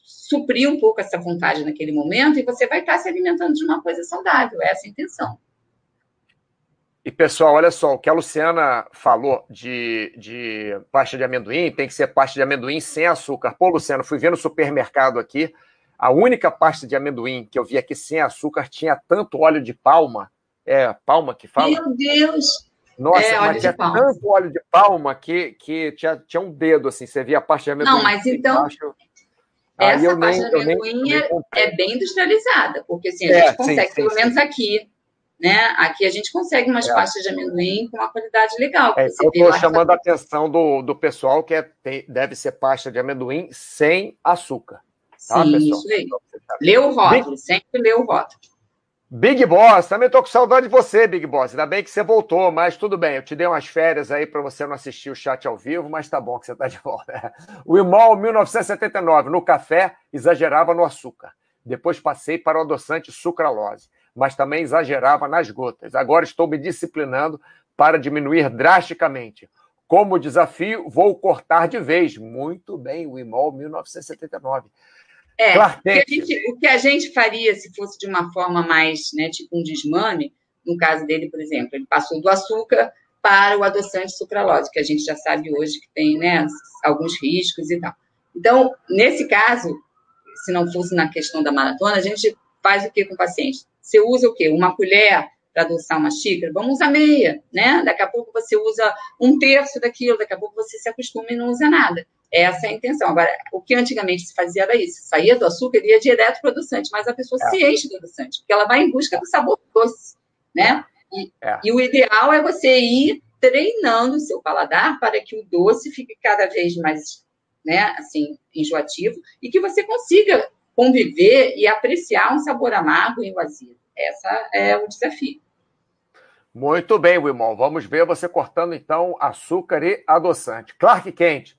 suprir um pouco essa vontade naquele momento e você vai estar se alimentando de uma coisa saudável. É essa a intenção. E, pessoal, olha só, o que a Luciana falou de, de pasta de amendoim, tem que ser pasta de amendoim sem açúcar. Pô, Luciana, fui ver no supermercado aqui, a única pasta de amendoim que eu vi aqui sem açúcar tinha tanto óleo de palma. É, palma que fala? Meu Deus! Nossa, é, mas tinha tanto óleo de palma que, que tinha, tinha um dedo, assim, você via a pasta de amendoim. Não, mas então... Embaixo. Essa pasta nem, de amendoim nem, é, é, bem industrializada, porque assim, a é, gente consegue, sim, pelo sim, menos sim. aqui, né? Aqui a gente consegue umas é. pastas de amendoim com uma qualidade legal. É, eu estou chamando a atenção do, do pessoal que é, tem, deve ser pasta de amendoim sem açúcar. Tá, Sim, pessoal? isso aí. Lê o rótulo, Big... sempre lê o rótulo. Big Boss, também estou com saudade de você, Big Boss. Ainda bem que você voltou, mas tudo bem. Eu te dei umas férias aí para você não assistir o chat ao vivo, mas tá bom que você está de volta. O Imol, 1979, no café, exagerava no açúcar. Depois passei para o adoçante sucralose mas também exagerava nas gotas. Agora estou me disciplinando para diminuir drasticamente. Como desafio, vou cortar de vez. Muito bem, o IMOL 1979. É, o que, gente, o que, a gente faria se fosse de uma forma mais, né, tipo um desmame, no caso dele, por exemplo, ele passou do açúcar para o adoçante sucralose, que a gente já sabe hoje que tem né, alguns riscos e tal. Então, nesse caso, se não fosse na questão da maratona, a gente faz o que com o paciente? Você usa o quê? Uma colher para adoçar uma xícara? Vamos usar meia, né? Daqui a pouco você usa um terço daquilo, daqui a pouco você se acostuma e não usa nada. Essa é a intenção. Agora, o que antigamente se fazia era isso: saía do açúcar e ia direto para o adoçante, mas a pessoa é. se enche do adoçante, porque ela vai em busca do sabor doce, né? E, é. e o ideal é você ir treinando o seu paladar para que o doce fique cada vez mais, né, assim, enjoativo e que você consiga conviver e apreciar um sabor amargo e vazio. Essa é o desafio. Muito bem, Wilmon. Vamos ver você cortando então açúcar e adoçante. Clark Kent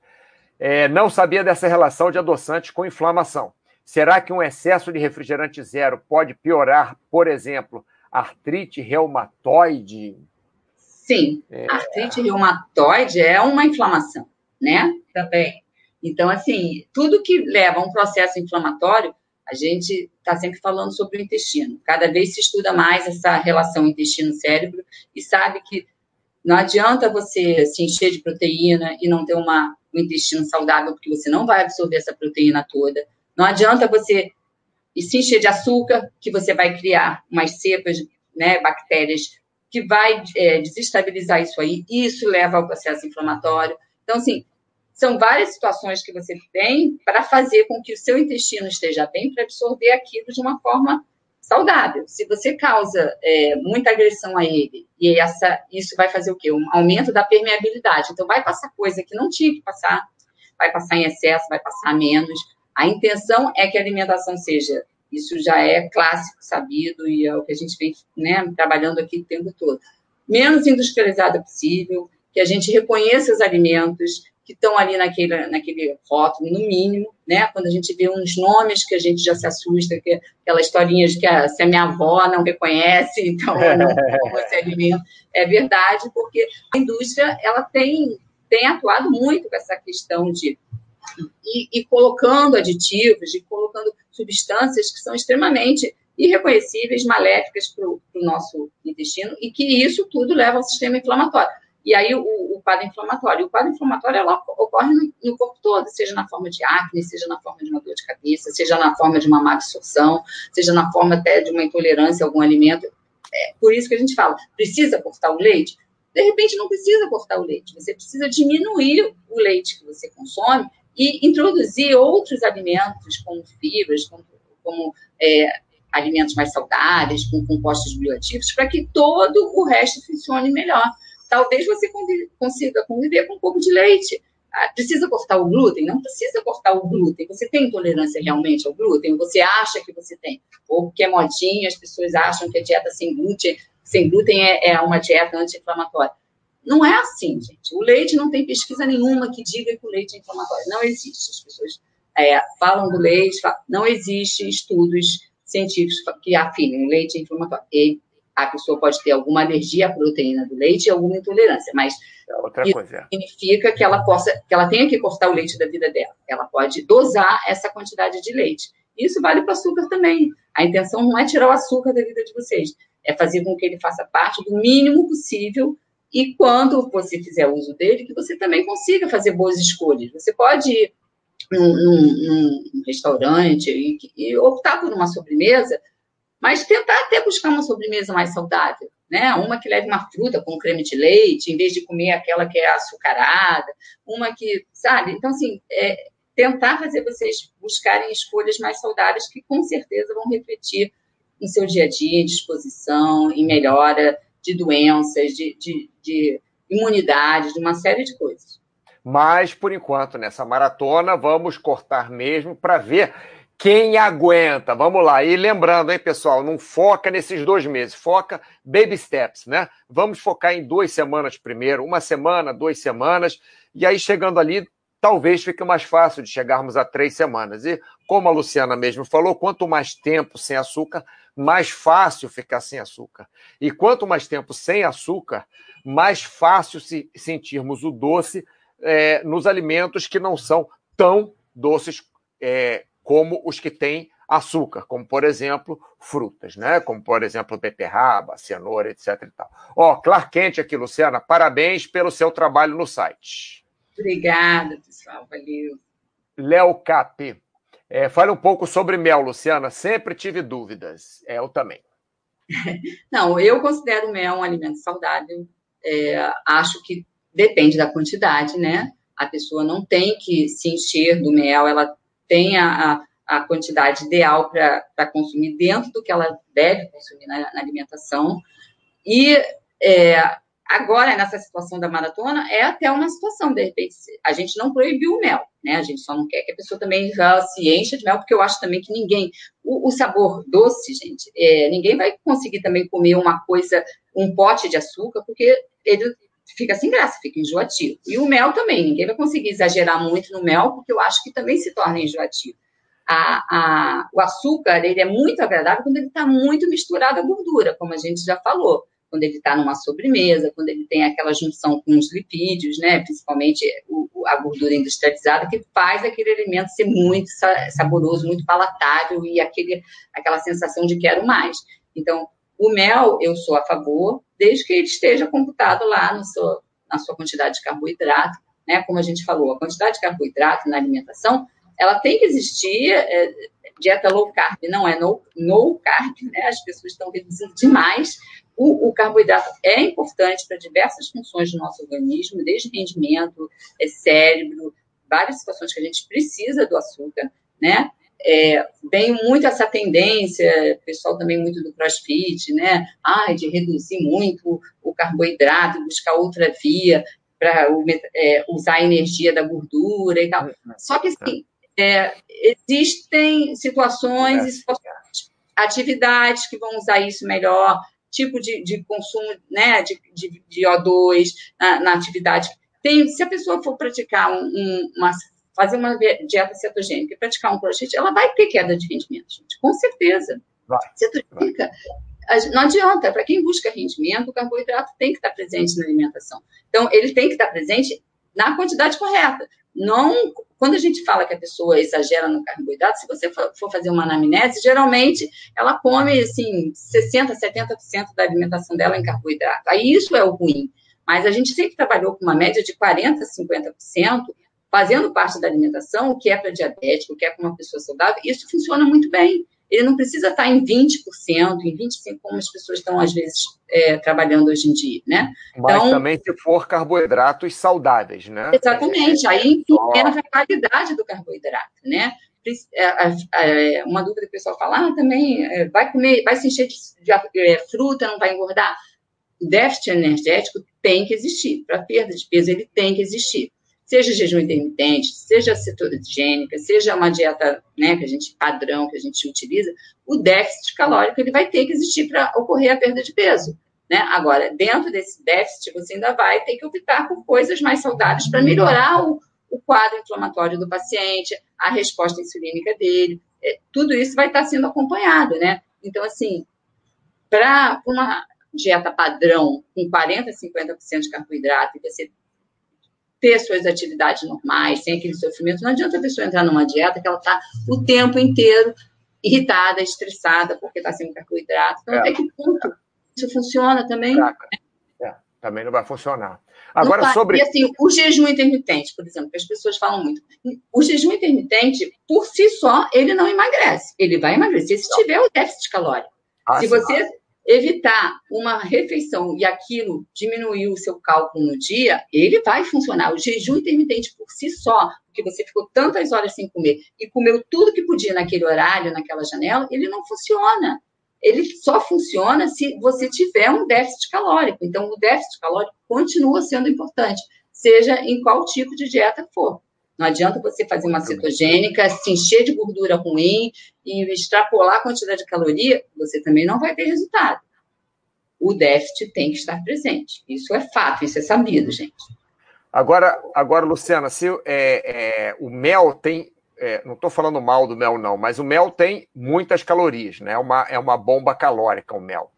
é, não sabia dessa relação de adoçante com inflamação. Será que um excesso de refrigerante zero pode piorar, por exemplo, artrite reumatoide? Sim, é... artrite reumatoide é uma inflamação, né? Também. Então, assim, tudo que leva a um processo inflamatório, a gente está sempre falando sobre o intestino. Cada vez se estuda mais essa relação intestino-cérebro e sabe que não adianta você se encher de proteína e não ter uma, um intestino saudável, porque você não vai absorver essa proteína toda. Não adianta você se encher de açúcar, que você vai criar umas cepas, né, bactérias, que vai é, desestabilizar isso aí. Isso leva ao processo inflamatório. Então, assim, são várias situações que você tem para fazer com que o seu intestino esteja bem para absorver aquilo de uma forma saudável. Se você causa é, muita agressão a ele, e essa, isso vai fazer o quê? Um aumento da permeabilidade. Então, vai passar coisa que não tinha que passar, vai passar em excesso, vai passar menos. A intenção é que a alimentação seja, isso já é clássico, sabido, e é o que a gente vem né, trabalhando aqui o tempo todo. Menos industrializada possível, que a gente reconheça os alimentos, que estão ali naquele, naquele rótulo, no mínimo, né? Quando a gente vê uns nomes que a gente já se assusta, que é aquela historinha de que a, se a minha avó não reconhece, então eu não como esse alimento. É verdade, porque a indústria ela tem, tem atuado muito com essa questão de e, e colocando aditivos, e colocando substâncias que são extremamente irreconhecíveis, maléficas para o nosso intestino, e que isso tudo leva ao sistema inflamatório. E aí o, o quadro inflamatório. O quadro inflamatório ela ocorre no, no, corpo todo, seja na forma de acne, seja na forma de uma dor de cabeça, seja na forma de uma má absorção, seja na forma até de uma intolerância a algum alimento. É por isso que a gente fala, precisa cortar o leite? De repente não precisa cortar o leite, você precisa diminuir o leite que você consome e introduzir outros alimentos, como fibras, como, como é, alimentos mais saudáveis, com compostos bioativos, para que todo o resto funcione melhor talvez você consiga conviver com um pouco de leite. Ah, precisa cortar o glúten? Não precisa cortar o glúten. Você tem intolerância realmente ao glúten? Você acha que você tem? Ou porque é modinha, as pessoas acham que a dieta sem glúten, sem glúten é, é uma dieta anti-inflamatória. Não é assim, gente. O leite não tem pesquisa nenhuma que diga que o leite é inflamatório. Não existe. As pessoas é, falam do leite, falam, não existe estudos científicos que afirmem o leite é inflamatório. E a pessoa pode ter alguma alergia à proteína do leite e alguma intolerância, mas outra coisa. É. significa que ela possa, que ela tenha que cortar o leite da vida dela. Ela pode dosar essa quantidade de leite. Isso vale para o açúcar também. A intenção não é tirar o açúcar da vida de vocês, é fazer com que ele faça parte do mínimo possível e quando você fizer uso dele, que você também consiga fazer boas escolhas. Você pode ir num, num, num restaurante e, e optar por uma sobremesa mas tentar até buscar uma sobremesa mais saudável, né? Uma que leve uma fruta com creme de leite, em vez de comer aquela que é açucarada, uma que, sabe? Então, assim, é, tentar fazer vocês buscarem escolhas mais saudáveis que com certeza vão refletir no seu dia a dia, em disposição, em melhora de doenças, de, de, de imunidade, de uma série de coisas. Mas, por enquanto, nessa maratona, vamos cortar mesmo para ver quem aguenta. Vamos lá. E lembrando, hein, pessoal, não foca nesses dois meses, foca baby steps, né? Vamos focar em duas semanas primeiro, uma semana, duas semanas, e aí chegando ali, talvez fique mais fácil de chegarmos a três semanas. E como a Luciana mesmo falou, quanto mais tempo sem açúcar, mais fácil ficar sem açúcar. E quanto mais tempo sem açúcar, mais fácil se sentirmos o doce é, nos alimentos que não são tão doces é, como os que têm açúcar, como por exemplo frutas, né? Como por exemplo beterraba, cenoura, etc. E tal. Ó, Clark Kent aqui, Luciana, parabéns pelo seu trabalho no site. Obrigada, pessoal, valeu. Léo Cap, é, fale um pouco sobre mel, Luciana. Sempre tive dúvidas. É, eu também. Não, eu considero o mel um alimento saudável. É, acho que depende da quantidade, né? A pessoa não tem que se encher do mel, ela tem a, a quantidade ideal para consumir dentro do que ela deve consumir na, na alimentação. E é, agora, nessa situação da maratona, é até uma situação, de repente, a gente não proibiu o mel, né? A gente só não quer que a pessoa também já se encha de mel, porque eu acho também que ninguém. O, o sabor doce, gente, é, ninguém vai conseguir também comer uma coisa, um pote de açúcar, porque ele fica sem graça, fica enjoativo. E o mel também, ninguém vai conseguir exagerar muito no mel, porque eu acho que também se torna enjoativo. A, a, o açúcar, ele é muito agradável quando ele está muito misturado à gordura, como a gente já falou. Quando ele está numa sobremesa, quando ele tem aquela junção com os lipídios, né, principalmente o, a gordura industrializada, que faz aquele alimento ser muito saboroso, muito palatável e aquele, aquela sensação de quero mais. Então, o mel, eu sou a favor, desde que ele esteja computado lá no seu, na sua quantidade de carboidrato, né? Como a gente falou, a quantidade de carboidrato na alimentação, ela tem que existir. É, dieta low carb não é no, no carb, né? As pessoas estão reduzindo demais. O, o carboidrato é importante para diversas funções do nosso organismo, desde rendimento, é, cérebro, várias situações que a gente precisa do açúcar, né? É, vem muito essa tendência, pessoal também muito do crossfit, né? Ai, de reduzir muito o carboidrato, buscar outra via para é, usar a energia da gordura e tal. Uhum. Só que, assim, é, existem situações e situações, atividades que vão usar isso melhor, tipo de, de consumo né, de, de, de O2 na, na, atividade. Tem, se a pessoa for praticar um, um, uma fazer uma dieta cetogênica e praticar um crossfit, ela vai ter queda de rendimento, gente, com certeza. Vai, Cetogênica, não adianta, para quem busca rendimento, o carboidrato tem que estar presente na alimentação. Então, ele tem que estar presente na quantidade correta. Não, quando a gente fala que a pessoa exagera no carboidrato, se você for fazer uma anamnese, geralmente ela come assim 60, 70% da alimentação dela em carboidrato. Aí isso é o ruim. Mas a gente sempre trabalhou com uma média de 40, 50% fazendo parte da alimentação, o que é para diabético, o que é para uma pessoa saudável, isso funciona muito bem. Ele não precisa estar em 20%, em 25%, como as pessoas estão, às vezes, é, trabalhando hoje em dia, né? Mas então, também se for carboidratos saudáveis, né? Exatamente. Aí, menos a qualidade do carboidrato, né? É, é, uma dúvida que o pessoal fala, ah, também vai comer, vai se encher de, de fruta, não vai engordar. O déficit energético tem que existir. Para perda de peso, ele tem que existir seja jejum intermitente, seja cetogênica, seja uma dieta né, que a gente padrão que a gente utiliza, o déficit calórico ele vai ter que existir para ocorrer a perda de peso. Né? Agora, dentro desse déficit, você ainda vai ter que optar por coisas mais saudáveis para melhorar o, o quadro inflamatório do paciente, a resposta insulínica dele, é, tudo isso vai estar sendo acompanhado, né? Então, assim, para uma dieta padrão com 40%, 50% de carboidrato e você ter suas atividades normais, sem aquele sofrimento. Não adianta a pessoa entrar numa dieta que ela está o tempo inteiro irritada, estressada, porque está sem carboidrato. Então, é. até que ponto isso funciona também? É, também não vai funcionar. Agora, vai. sobre. E assim, o jejum intermitente, por exemplo, que as pessoas falam muito. O jejum intermitente, por si só, ele não emagrece. Ele vai emagrecer se tiver o déficit calórico. Ah, se você evitar uma refeição e aquilo diminuir o seu cálculo no dia, ele vai funcionar. O jejum intermitente por si só, porque você ficou tantas horas sem comer e comeu tudo que podia naquele horário, naquela janela, ele não funciona. ele só funciona se você tiver um déficit calórico. Então, o déficit calórico continua sendo importante, seja em qual tipo de dieta for. Não adianta você fazer uma cetogênica, se encher de gordura ruim e extrapolar a quantidade de caloria, você também não vai ter resultado. O déficit tem que estar presente. Isso é fato, isso é sabido, gente. Agora, agora Luciana, se é, é, o mel tem é, não estou falando mal do mel, não, mas o mel tem muitas calorias, né? É uma, é uma bomba calórica o mel.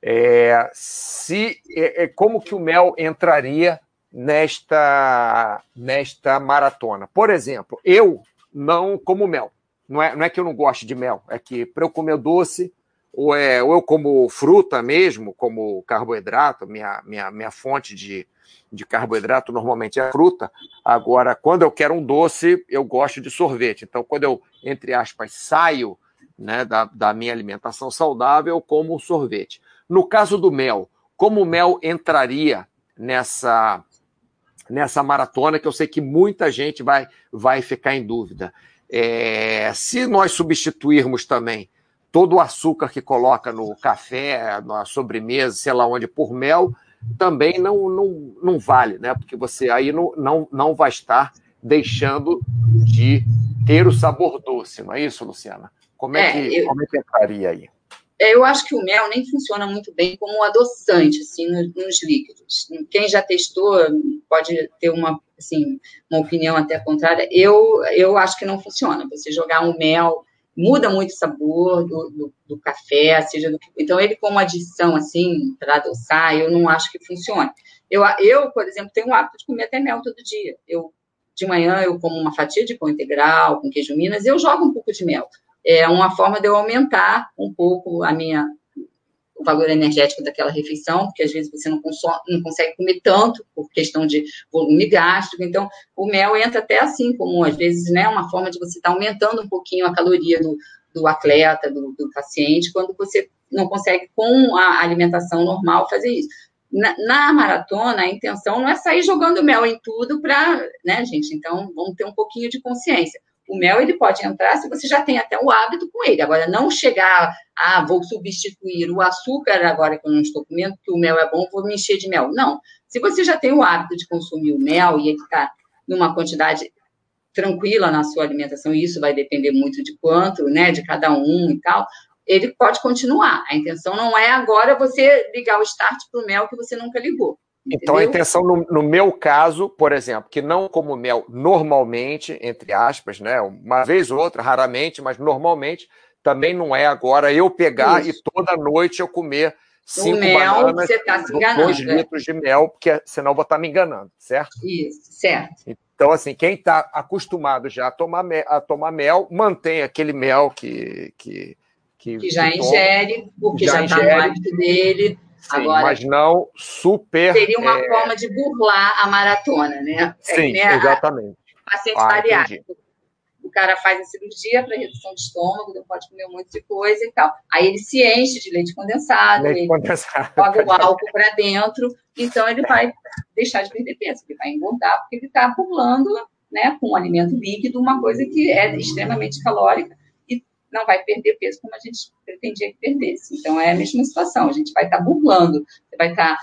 É, se, é, é, como que o mel entraria nesta, nesta maratona? Por exemplo, eu não como mel. Não é, não é que eu não goste de mel, é que para eu comer doce, ou, é, ou eu como fruta mesmo, como carboidrato, minha, minha, minha fonte de, de carboidrato normalmente é fruta. Agora, quando eu quero um doce, eu gosto de sorvete. Então, quando eu, entre aspas, saio né, da, da minha alimentação saudável, eu como sorvete. No caso do mel, como o mel entraria nessa, nessa maratona, que eu sei que muita gente vai, vai ficar em dúvida. É, se nós substituirmos também todo o açúcar que coloca no café, na sobremesa, sei lá onde, por mel, também não, não, não vale, né? Porque você aí não, não, não vai estar deixando de ter o sabor doce, não é isso, Luciana? Como é, é que, eu, como é que entraria aí? É, eu acho que o mel nem funciona muito bem como adoçante, assim, nos, líquidos. Quem já testou pode ter uma, assim, uma opinião até contrária. Eu, eu acho que não funciona. Você jogar um mel muda muito o sabor do, do, do café, seja do que. Então, ele como adição, assim, para adoçar, eu não acho que funcione. Eu, eu, por exemplo, tenho o hábito de comer até mel todo dia. Eu, de manhã, eu como uma fatia de pão integral com queijo Minas, eu jogo um pouco de mel. É uma forma de eu aumentar um pouco a minha o valor energético daquela refeição, porque às vezes você não, consome, não consegue comer tanto por questão de volume gástrico. Então, o mel entra até assim, como às vezes, né, uma forma de você estar tá aumentando um pouquinho a caloria do, do atleta, do, do paciente, quando você não consegue, com a alimentação normal, fazer isso. Na, na, maratona, a intenção não é sair jogando mel em tudo para, né, gente? Então, vamos ter um pouquinho de consciência. O mel ele pode entrar se você já tem até o hábito com ele. Agora, não chegar, ah, vou substituir o açúcar agora que eu não estou comendo, porque o mel é bom, vou me encher de mel. Não. Se você já tem o hábito de consumir o mel e ele está numa quantidade tranquila na sua alimentação, e isso vai depender muito de quanto, né, de cada um e tal, ele pode continuar. A intenção não é agora você ligar o start para o mel que você nunca ligou. Então, a intenção, no, no, meu caso, por exemplo, que não como mel normalmente, entre aspas, né? Uma vez ou outra, raramente, mas normalmente, também não é agora eu pegar Isso. e toda noite eu comer cinco mel, bananas, você tá se enganando, dois litros de mel, porque senão eu vou estar tá me enganando, certo? Isso, certo. Então, assim, quem está acostumado já a tomar, mel, a tomar mel, mantém aquele mel que... Que, que, que já que ingere, porque já está no hábito dele Sim, Agora, mas não super. Seria uma é... forma de burlar a maratona, né? É Sim, é, exatamente. Paciente ah, bariátrico. O cara faz a cirurgia para redução de estômago, não pode comer um monte de coisa e tal. Aí ele se enche de leite condensado, leite ele condensado. joga o álcool para dentro, então ele vai deixar de perder peso, ele vai engordar, porque ele está burlando né, com um alimento líquido uma coisa que é extremamente calórica não vai perder peso como a gente pretendia que perdesse. Então, é a mesma situação, a gente vai estar tá burlando, você vai estar tá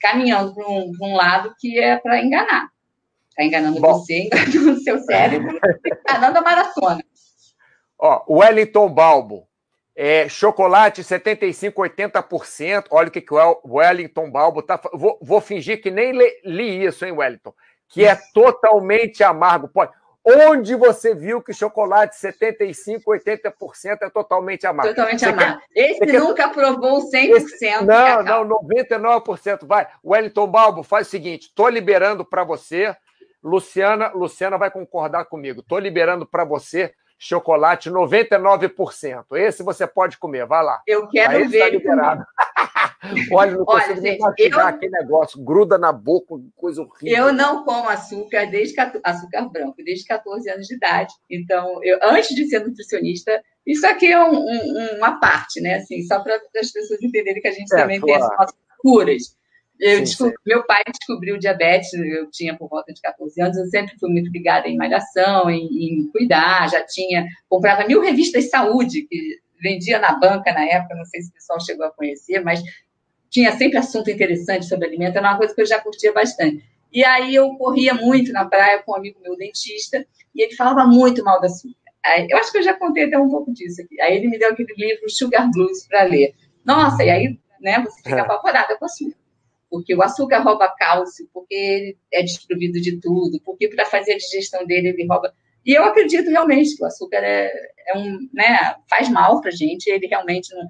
caminhando para um, um, lado que é para enganar. Está enganando Bom. você, enganando o seu cérebro, enganando a maratona. Ó, Wellington Balbo, é, chocolate 75, 80%. Olha o que, que o Wellington Balbo tá. Vou, vou fingir que nem li, li isso, hein, Wellington? Que é totalmente amargo. Pode. Onde você viu que chocolate 75%, 80% é totalmente amargo? Totalmente você amargo. Quer, Esse nunca quer... provou 100%. Esse, não, não, 99%. Vai. Wellington Balbo, faz o seguinte: estou liberando para você. Luciana, Luciana vai concordar comigo. Estou liberando para você chocolate 99%. Esse você pode comer, vai lá. Eu quero Aí ver. Tá liberado. Olha, não Olha, consigo gente, nem eu... aquele negócio, gruda na boca, coisa horrível. Eu não como açúcar desde açúcar branco, desde 14 anos de idade. Então, eu, antes de ser nutricionista, isso aqui é um, um, uma parte, né? Assim, só para as pessoas entenderem que a gente é, também tem as nossas curas. Eu sim, descobri, sim. Meu pai descobriu diabetes, eu tinha por volta de 14 anos, eu sempre fui muito ligada em malhação, em, em cuidar, já tinha, comprava mil revistas de saúde, que vendia na banca na época, não sei se o pessoal chegou a conhecer, mas tinha sempre assunto interessante sobre alimento, era uma coisa que eu já curtia bastante. E aí eu corria muito na praia com um amigo meu dentista, e ele falava muito mal da açúcar. Aí, eu acho que eu já contei até um pouco disso aqui. Aí ele me deu aquele livro Sugar Blues para ler. Nossa, e aí né, você fica é. apavorada com açúcar. Porque o açúcar rouba cálcio, porque ele é desprovido de tudo, porque para fazer a digestão dele ele rouba. E eu acredito realmente que o açúcar é, é um, né, faz mal para a gente, ele realmente não,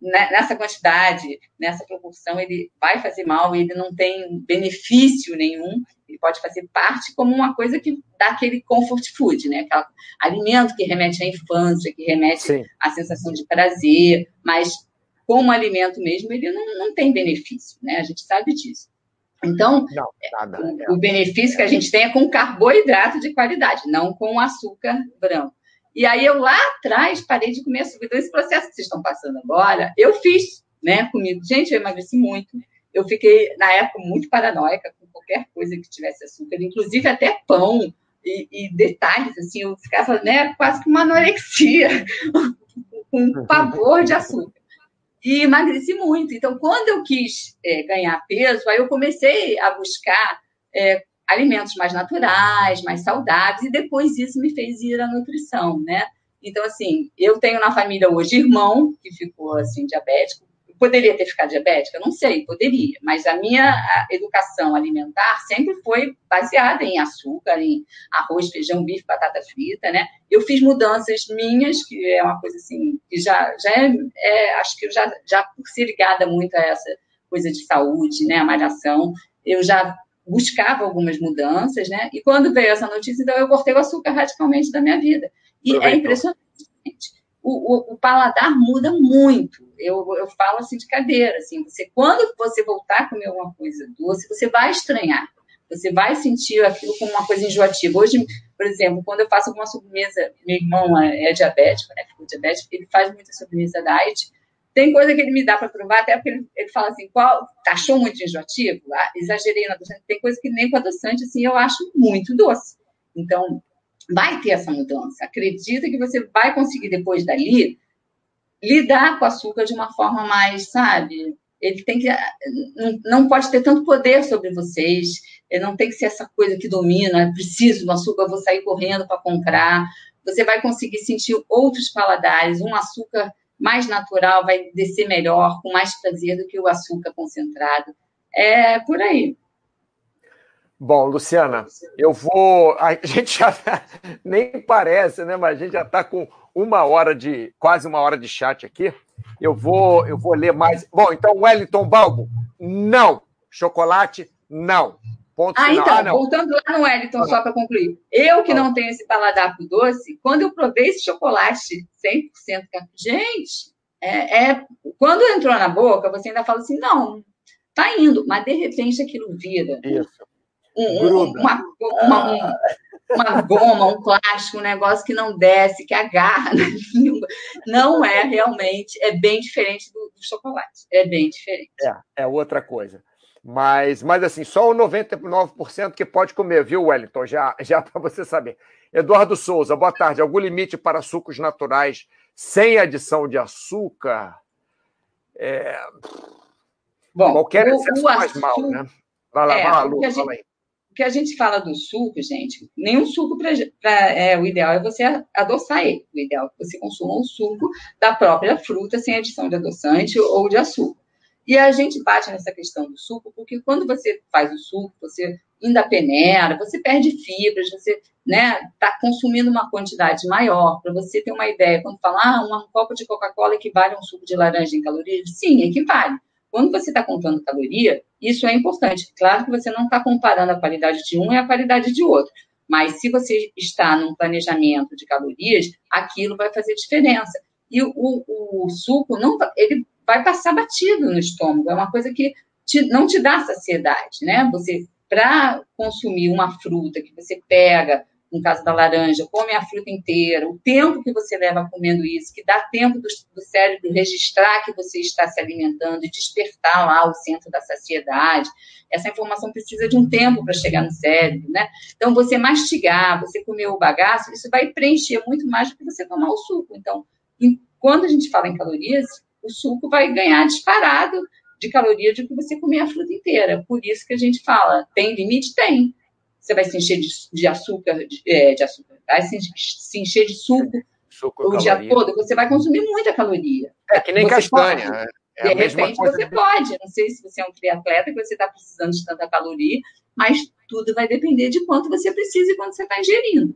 nessa quantidade, nessa proporção, ele vai fazer mal, ele não tem benefício nenhum, ele pode fazer parte como uma coisa que dá aquele comfort food, né? Aquele alimento que remete à infância, que remete Sim. à sensação de prazer, mas como alimento mesmo, ele não, não tem benefício, né? A gente sabe disso. Então, não, nada, o, o benefício que a gente tem é com carboidrato de qualidade, não com açúcar branco. E aí eu lá atrás parei de comer açúcar. Então, esse processo que vocês estão passando agora, eu fiz, né, comigo. Gente, eu emagreci muito. Eu fiquei, na época, muito paranoica com qualquer coisa que tivesse açúcar, inclusive até pão. E, e detalhes, assim, eu ficava, né, quase que uma anorexia, com pavor de açúcar. E emagreci muito. Então, quando eu quis é, ganhar peso, aí eu comecei a buscar é, alimentos mais naturais, mais saudáveis, e depois isso me fez ir à nutrição, né? Então, assim, eu tenho na família hoje irmão que ficou, assim, diabético. Poderia ter ficado diabética? Não sei, poderia. Mas a minha educação alimentar sempre foi baseada em açúcar, em arroz, feijão, bife, batata frita, né? Eu fiz mudanças minhas, que é uma coisa, assim, que já, já é, é acho que eu já, já por ser ligada muito a essa coisa de saúde, né, a malhação, eu já buscava algumas mudanças, né? E quando veio essa notícia, então eu cortei o açúcar radicalmente da minha vida. E é impressionante. O, o, o, paladar muda muito. Eu, eu falo assim de cadeira, assim, você quando você voltar a comer alguma coisa doce, você vai estranhar. Você vai sentir aquilo como uma coisa enjoativa. Hoje, por exemplo, quando eu faço alguma sobremesa, meu irmão é diabético, né? Ficou diabético, ele faz muita sobremesa diet tem coisa que ele me dá para provar, até porque ele, ele fala assim, qual, achou muito enjoativo? Ah, exagerei no adoçante. Tem coisa que nem com adoçante, assim, eu acho muito doce. Então, vai ter essa mudança. Acredita que você vai conseguir, depois dali, lidar com o açúcar de uma forma mais, sabe? Ele tem que. Não pode ter tanto poder sobre vocês. Ele não tem que ser essa coisa que domina. É preciso do açúcar, vou sair correndo para comprar. Você vai conseguir sentir outros paladares. Um açúcar mais natural, vai descer melhor, com mais prazer do que o açúcar concentrado. É por aí. Bom, Luciana, eu vou. A gente já nem parece, né? Mas a gente já está com uma hora de quase uma hora de chat aqui. Eu vou, eu vou ler mais. Bom, então Wellington Balbo, não. Chocolate, não. Ponto ah, final. então, ah, voltando lá no Wellington, ah. só para concluir. Eu que ah. não tenho esse paladar pro doce, quando eu provei esse chocolate 100% gente, é, é, quando entrou na boca, você ainda fala assim, não, tá indo, mas de repente aquilo vira. Isso. Um, um, uma, uma, um, uma goma, um plástico, um negócio que não desce, que agarra na língua. Não é realmente, é bem diferente do, do chocolate. É bem diferente. É, é outra coisa. Mas, mas assim, só o 99% que pode comer, viu, Wellington? Já, já para você saber. Eduardo Souza, boa tarde. Algum limite para sucos naturais sem adição de açúcar? É... Bom, Qualquer o, excesso o faz mal, né? Vai lá, é, vai lá, Lu, gente, fala aí. O que a gente fala do suco, gente, nenhum suco para. É, o ideal é você adoçar ele. O ideal é que você consuma o suco da própria fruta sem adição de adoçante ou de açúcar. E a gente bate nessa questão do suco, porque quando você faz o suco, você ainda peneira, você perde fibras, você né, tá consumindo uma quantidade maior. Para você ter uma ideia, quando fala, ah, um copo de Coca-Cola equivale a um suco de laranja em calorias, sim, equivale. Quando você está contando caloria, isso é importante. Claro que você não está comparando a qualidade de um e a qualidade de outro. Mas se você está num planejamento de calorias, aquilo vai fazer diferença. E o, o, o suco não, ele vai passar batido no estômago. É uma coisa que te, não te dá saciedade, né? Você, para consumir uma fruta que você pega, no caso da laranja, come a fruta inteira, o tempo que você leva comendo isso, que dá tempo do, do cérebro registrar que você está se alimentando e despertar lá o centro da saciedade. Essa informação precisa de um tempo para chegar no cérebro, né? Então, você mastigar, você comer o bagaço, isso vai preencher muito mais do que você tomar o suco. Então, quando a gente fala em calorias, o suco vai ganhar disparado de caloria de que você comer a fruta inteira. Por isso que a gente fala, tem limite? Tem. Você vai se encher de, de açúcar, de, é, de, açúcar, vai se, se encher de suco, suco o dia todo, você vai consumir muita caloria. É que nem você castanha. Pode, é de repente você pode. Não sei se você é um triatleta que você está precisando de tanta caloria, mas tudo vai depender de quanto você precisa e quanto você está ingerindo.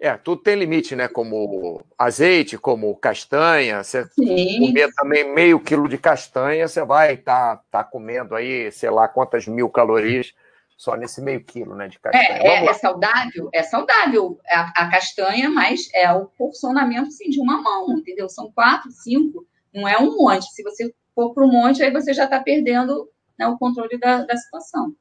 É, tudo tem limite, né? Como azeite, como castanha. Você Sim. comer também meio quilo de castanha, você vai estar tá, tá comendo aí, sei lá, quantas mil calorias só nesse meio quilo, né, de castanha. É, é, é saudável, é saudável a, a, castanha, mas é o porcionamento assim, de uma mão, entendeu? São quatro, cinco, não é um monte. Se você for para um monte, aí você já está perdendo né, o controle da, da situação.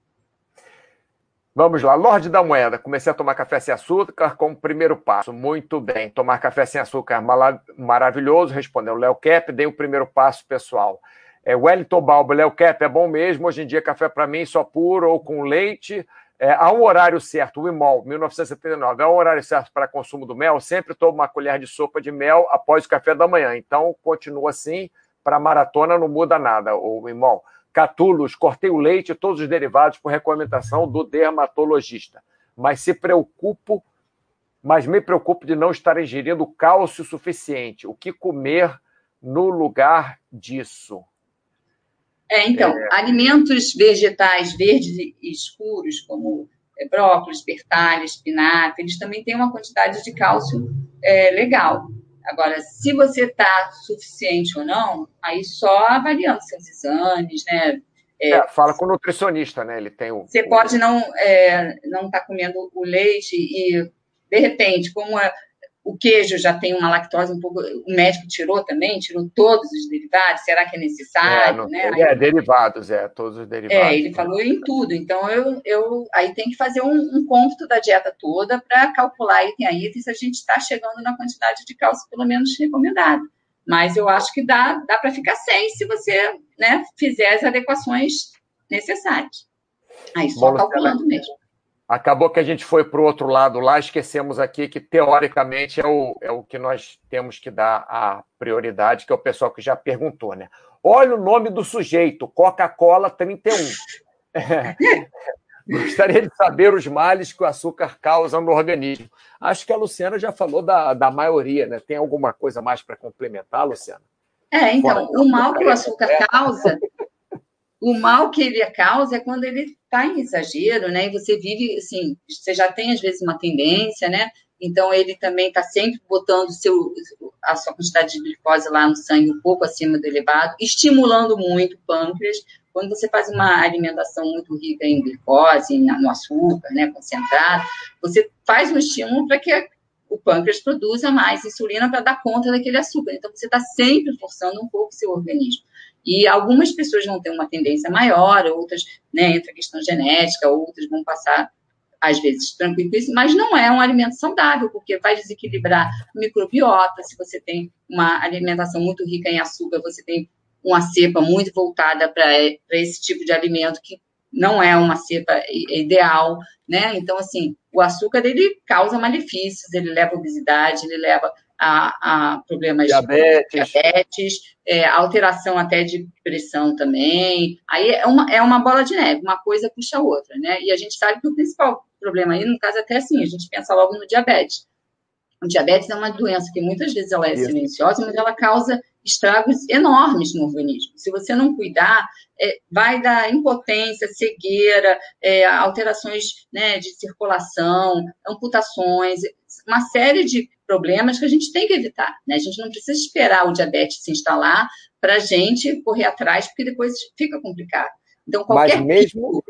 Vamos lá, Lorde da Moeda. Comecei a tomar café sem açúcar como primeiro passo. Muito bem. Tomar café sem açúcar é maravilhoso, respondeu Léo Cap. Dei o primeiro passo, pessoal. É, Wellington Balbo, Léo Cap, é bom mesmo. Hoje em dia, café para mim só puro ou com leite. É, há um horário certo, o IMOL, 1979, é um horário certo para consumo do mel. Sempre tomo uma colher de sopa de mel após o café da manhã. Então, continua assim. Para maratona não muda nada, o IMOL. Catulos, cortei o leite e todos os derivados por recomendação do dermatologista. Mas se preocupo, mas me preocupo de não estar ingerindo cálcio suficiente. O que comer no lugar disso? É, então, é... alimentos vegetais verdes e escuros, como é, brócolis, bertalha, espinafre, eles também têm uma quantidade de cálcio é, legal. Agora, se você está suficiente ou não, aí só avaliando seus exames, né? É, é, fala com o nutricionista, né? Ele tem o. Você pode não é, não estar tá comendo o leite e, de repente, como é, o queijo já tem uma lactose um pouco. O médico tirou também, tirou todos os derivados. Será que é necessário? É, né? é derivados, é, todos os derivados. É, ele falou em tudo. Então, eu, eu aí tem que fazer um, um cômputo da dieta toda para calcular item a item se a gente está chegando na quantidade de cálcio, pelo menos, recomendada. Mas eu acho que dá, dá para ficar sem se você né, fizer as adequações necessárias. Aí só Bom, calculando mesmo. Acabou que a gente foi para o outro lado lá, esquecemos aqui que, teoricamente, é o, é o que nós temos que dar a prioridade, que é o pessoal que já perguntou, né? Olha o nome do sujeito, Coca-Cola 31. É. Gostaria de saber os males que o açúcar causa no organismo. Acho que a Luciana já falou da, da maioria, né? Tem alguma coisa mais para complementar, Luciana? É, então, o mal que o açúcar causa o mal que ele causa é quando ele está em exagero, né? E você vive, assim, você já tem às vezes uma tendência, né? Então ele também está sempre botando seu, a sua quantidade de glicose lá no sangue um pouco acima do elevado, estimulando muito o pâncreas. Quando você faz uma alimentação muito rica em glicose, no açúcar, né, concentrado, você faz um estímulo para que o pâncreas produza mais insulina para dar conta daquele açúcar. Então você está sempre forçando um pouco o seu organismo. E algumas pessoas vão ter uma tendência maior, outras, né, entra a questão genética, outras vão passar, às vezes, tranquilo isso, mas não é um alimento saudável, porque vai desequilibrar o microbiota. Se você tem uma alimentação muito rica em açúcar, você tem uma cepa muito voltada para esse tipo de alimento que não é uma cepa ideal, né? Então, assim, o açúcar, ele causa malefícios, ele leva obesidade, ele leva a, a problemas diabetes, de diabetes é, alteração até de pressão também. Aí é uma, é uma bola de neve, uma coisa puxa a outra, né? E a gente sabe que o principal problema aí, no caso, é até assim, a gente pensa logo no diabetes. O diabetes é uma doença que muitas vezes ela é Isso. silenciosa, mas ela causa estragos enormes no organismo. Se você não cuidar, é, vai dar impotência, cegueira, é, alterações né, de circulação, amputações, uma série de problemas que a gente tem que evitar. Né? A gente não precisa esperar o diabetes se instalar para a gente correr atrás, porque depois fica complicado. Então, qualquer Mas mesmo, tipo...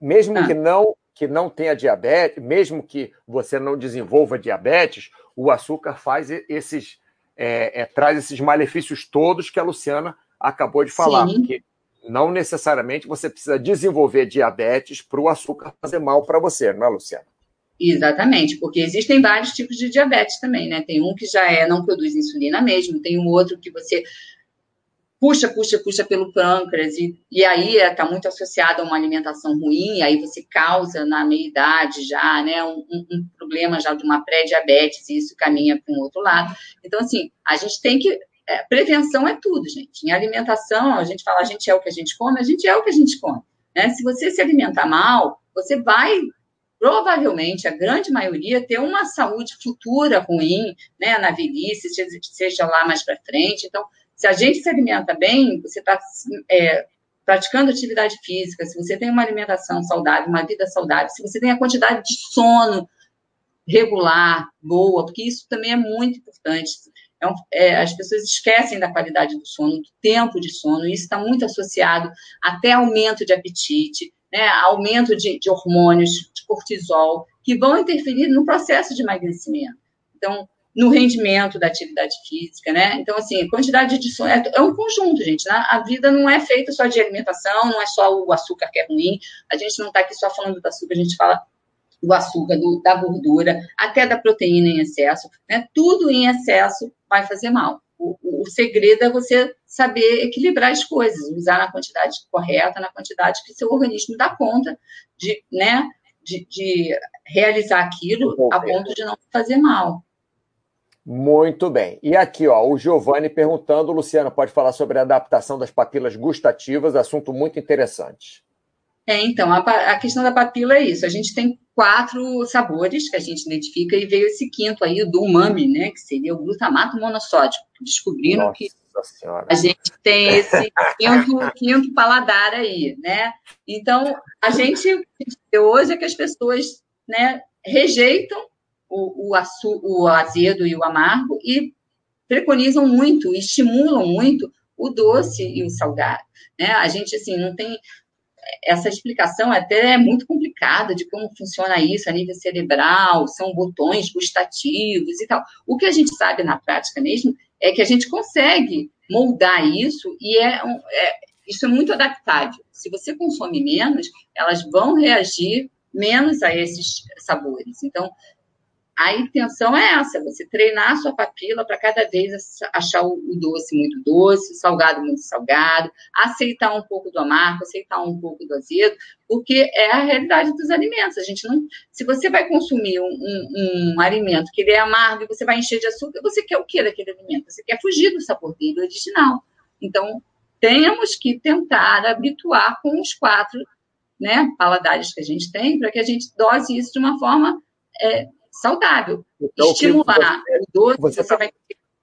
mesmo ah. que não que não tenha diabetes, mesmo que você não desenvolva diabetes, o açúcar faz esses é, é, traz esses malefícios todos que a Luciana acabou de falar, Sim. porque não necessariamente você precisa desenvolver diabetes para o açúcar fazer mal para você, não é, Luciana? Exatamente, porque existem vários tipos de diabetes também, né? Tem um que já é, não produz insulina mesmo, tem um outro que você puxa, puxa, puxa pelo pâncreas, e, e aí está muito associado a uma alimentação ruim, e aí você causa na meia-idade já, né, um, um, problema já de uma pré-diabetes, e isso caminha para um outro lado. Então, assim, a gente tem que. É, prevenção é tudo, gente. Em alimentação, a gente fala, a gente é o que a gente come, a gente é o que a gente come. Né? Se você se alimentar mal, você vai provavelmente a grande maioria ter uma saúde futura ruim, né, na velhice, seja lá mais para frente. Então, se a gente se alimenta bem, você está é, praticando atividade física, se você tem uma alimentação saudável, uma vida saudável, se você tem a quantidade de sono regular, boa, porque isso também é muito importante. É um, é, as pessoas esquecem da qualidade do sono, do tempo de sono, e isso está muito associado até aumento de apetite, né, aumento de, de hormônios, de cortisol, que vão interferir no processo de emagrecimento. Então, no rendimento da atividade física, né? Então, assim, quantidade de sono é, é, um conjunto, gente. Né? A vida não é feita só de alimentação, não é só o açúcar que é ruim. A gente não está aqui só falando do açúcar, a gente fala do açúcar, do, da gordura, até da proteína em excesso. Né? Tudo em excesso vai fazer mal. O, segredo é você saber equilibrar as coisas, usar na quantidade correta, na quantidade que seu organismo dá conta de, né, de, de realizar aquilo a ponto de não fazer mal. Muito bem. E aqui, ó, o Giovanni perguntando, Luciana, pode falar sobre a adaptação das papilas gustativas, assunto muito interessante. É, então, a, a, questão da papila é isso. A gente tem quatro sabores que a gente identifica e veio esse quinto aí do umami, né, que seria o glutamato monossódico. Descobriram Nossa que senhora. a gente tem esse quinto, quinto paladar aí, né? Então, a gente hoje é que as pessoas, né, rejeitam o, o, açu, o azedo e o amargo e preconizam muito, estimulam muito o doce e o salgado. Né? A gente, assim, não tem essa explicação até é muito complicada de como funciona isso a nível cerebral, são botões gustativos e tal. O que a gente sabe na prática mesmo é que a gente consegue moldar isso e é, é isso é muito adaptável. Se você consome menos, elas vão reagir menos a esses sabores. Então, a intenção é essa, você treinar a sua papila para cada vez achar o doce muito doce, o salgado muito salgado, aceitar um pouco do amargo, aceitar um pouco do azedo, porque é a realidade dos alimentos. A gente não, se você vai consumir um, um, um alimento que ele é amargo e você vai encher de açúcar, você quer o que daquele alimento? Você quer fugir do sabor dele original. Então, temos que tentar habituar com os quatro né, paladares que a gente tem, para que a gente dose isso de uma forma é, saudável. Então, Estimular o doce, você, você tá, vai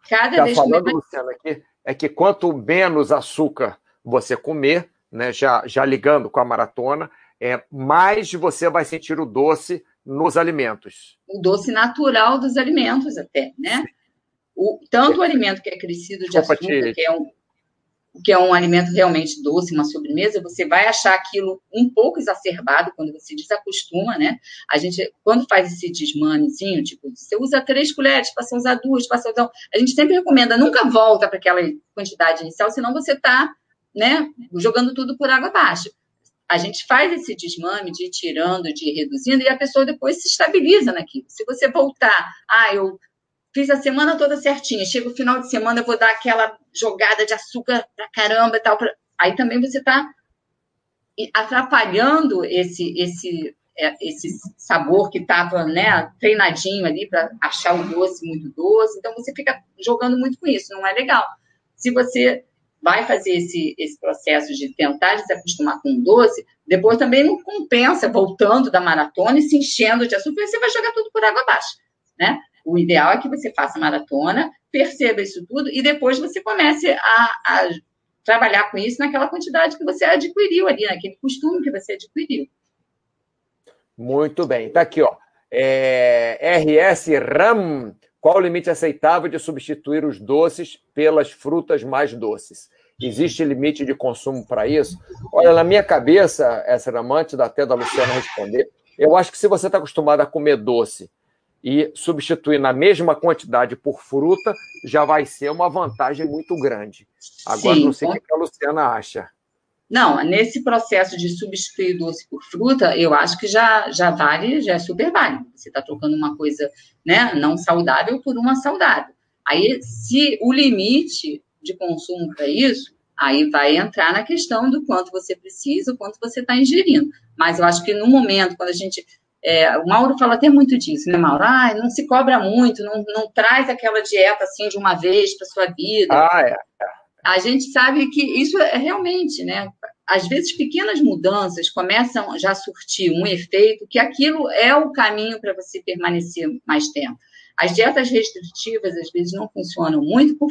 cada tá vez falando, mais... Luciana, aqui, é que quanto menos açúcar você comer, né, já, já ligando com a maratona, é, mais você vai sentir o doce nos alimentos. O doce natural dos alimentos, até, né? O, tanto o alimento que é crescido de Desculpa açúcar, te... que é um, que é um alimento realmente doce, uma sobremesa, você vai achar aquilo um pouco exacerbado quando você desacostuma, né? A gente, quando faz esse desmanezinho, tipo, você usa três colheres, passa a usar duas, passa a usar... A gente sempre recomenda, nunca volta para aquela quantidade inicial, senão você está, né, jogando tudo por água abaixo. A gente faz esse desmame de ir tirando, de ir reduzindo, e a pessoa depois se estabiliza naquilo. Se você voltar, ah, eu fiz a semana toda certinha, chega o final de semana, eu vou dar aquela jogada de açúcar pra caramba e tal. Pra... Aí também você está atrapalhando esse, esse, é, esse sabor que estava né, treinadinho ali para achar o doce muito doce. Então você fica jogando muito com isso, não é legal. Se você vai fazer esse, esse processo de tentar se acostumar com o doce, depois também não compensa voltando da maratona e se enchendo de açúcar, você vai jogar tudo por água abaixo, né? O ideal é que você faça maratona, perceba isso tudo e depois você comece a, a trabalhar com isso naquela quantidade que você adquiriu ali, naquele costume que você adquiriu. Muito bem. Está aqui, ó. É, RS RAM. Qual o limite aceitável de substituir os doces pelas frutas mais doces? Existe limite de consumo para isso? Olha, na minha cabeça, essa era amante, até da Luciana responder. Eu acho que se você está acostumado a comer doce e substituir na mesma quantidade por fruta já vai ser uma vantagem muito grande. Agora, Sim, não sei o que a Luciana acha. Não, nesse processo de substituir doce por fruta, eu acho que já, já vale, já é super válido. Você está trocando uma coisa né, não saudável por uma saudável. Aí, se o limite de consumo para isso, Aí vai entrar na questão do quanto você precisa, o quanto você está ingerindo. Mas eu acho que no momento, quando a gente. É, o Mauro fala até muito disso, né, Mauro? Ah, não se cobra muito, não, não traz aquela dieta assim de uma vez para sua vida. Ah, é. A gente sabe que isso é realmente, né? Às vezes, pequenas mudanças começam já a surtir um efeito que aquilo é o caminho para você permanecer mais tempo. As dietas restritivas, às vezes, não funcionam muito por,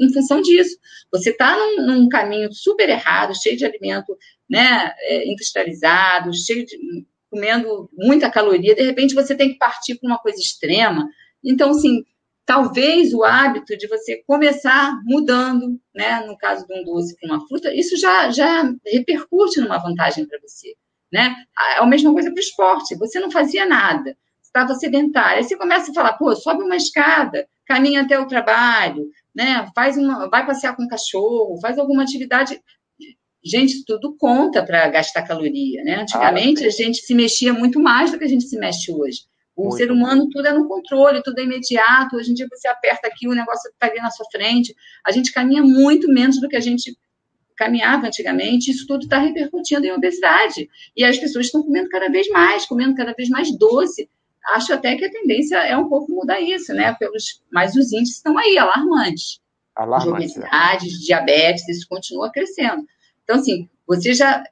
em função disso. Você está num, num, caminho super errado, cheio de alimento né, é, industrializado, cheio de comendo muita caloria, de repente você tem que partir para uma coisa extrema. Então, assim, talvez o hábito de você começar mudando, né, no caso de um doce para uma fruta, isso já, já repercute numa vantagem para você, né? É a mesma coisa para o esporte, você não fazia nada, estava sedentário. Aí você começa a falar, pô, sobe uma escada, caminha até o trabalho, né? Faz uma, vai passear com o cachorro, faz alguma atividade. Gente, tudo conta para gastar caloria, né? Antigamente ah, a gente se mexia muito mais do que a gente se mexe hoje. O muito ser humano tudo é no controle, tudo é imediato. Hoje em dia você aperta aqui, o negócio está ali na sua frente. A gente caminha muito menos do que a gente caminhava antigamente, isso tudo está repercutindo em obesidade. E as pessoas estão comendo cada vez mais, comendo cada vez mais doce acho até que a tendência é um pouco mudar isso, né? Pelos, mas os índices estão aí, alarmantes. Alarmantes. De é. obesidade, de diabetes, isso continua crescendo. Então, assim, você já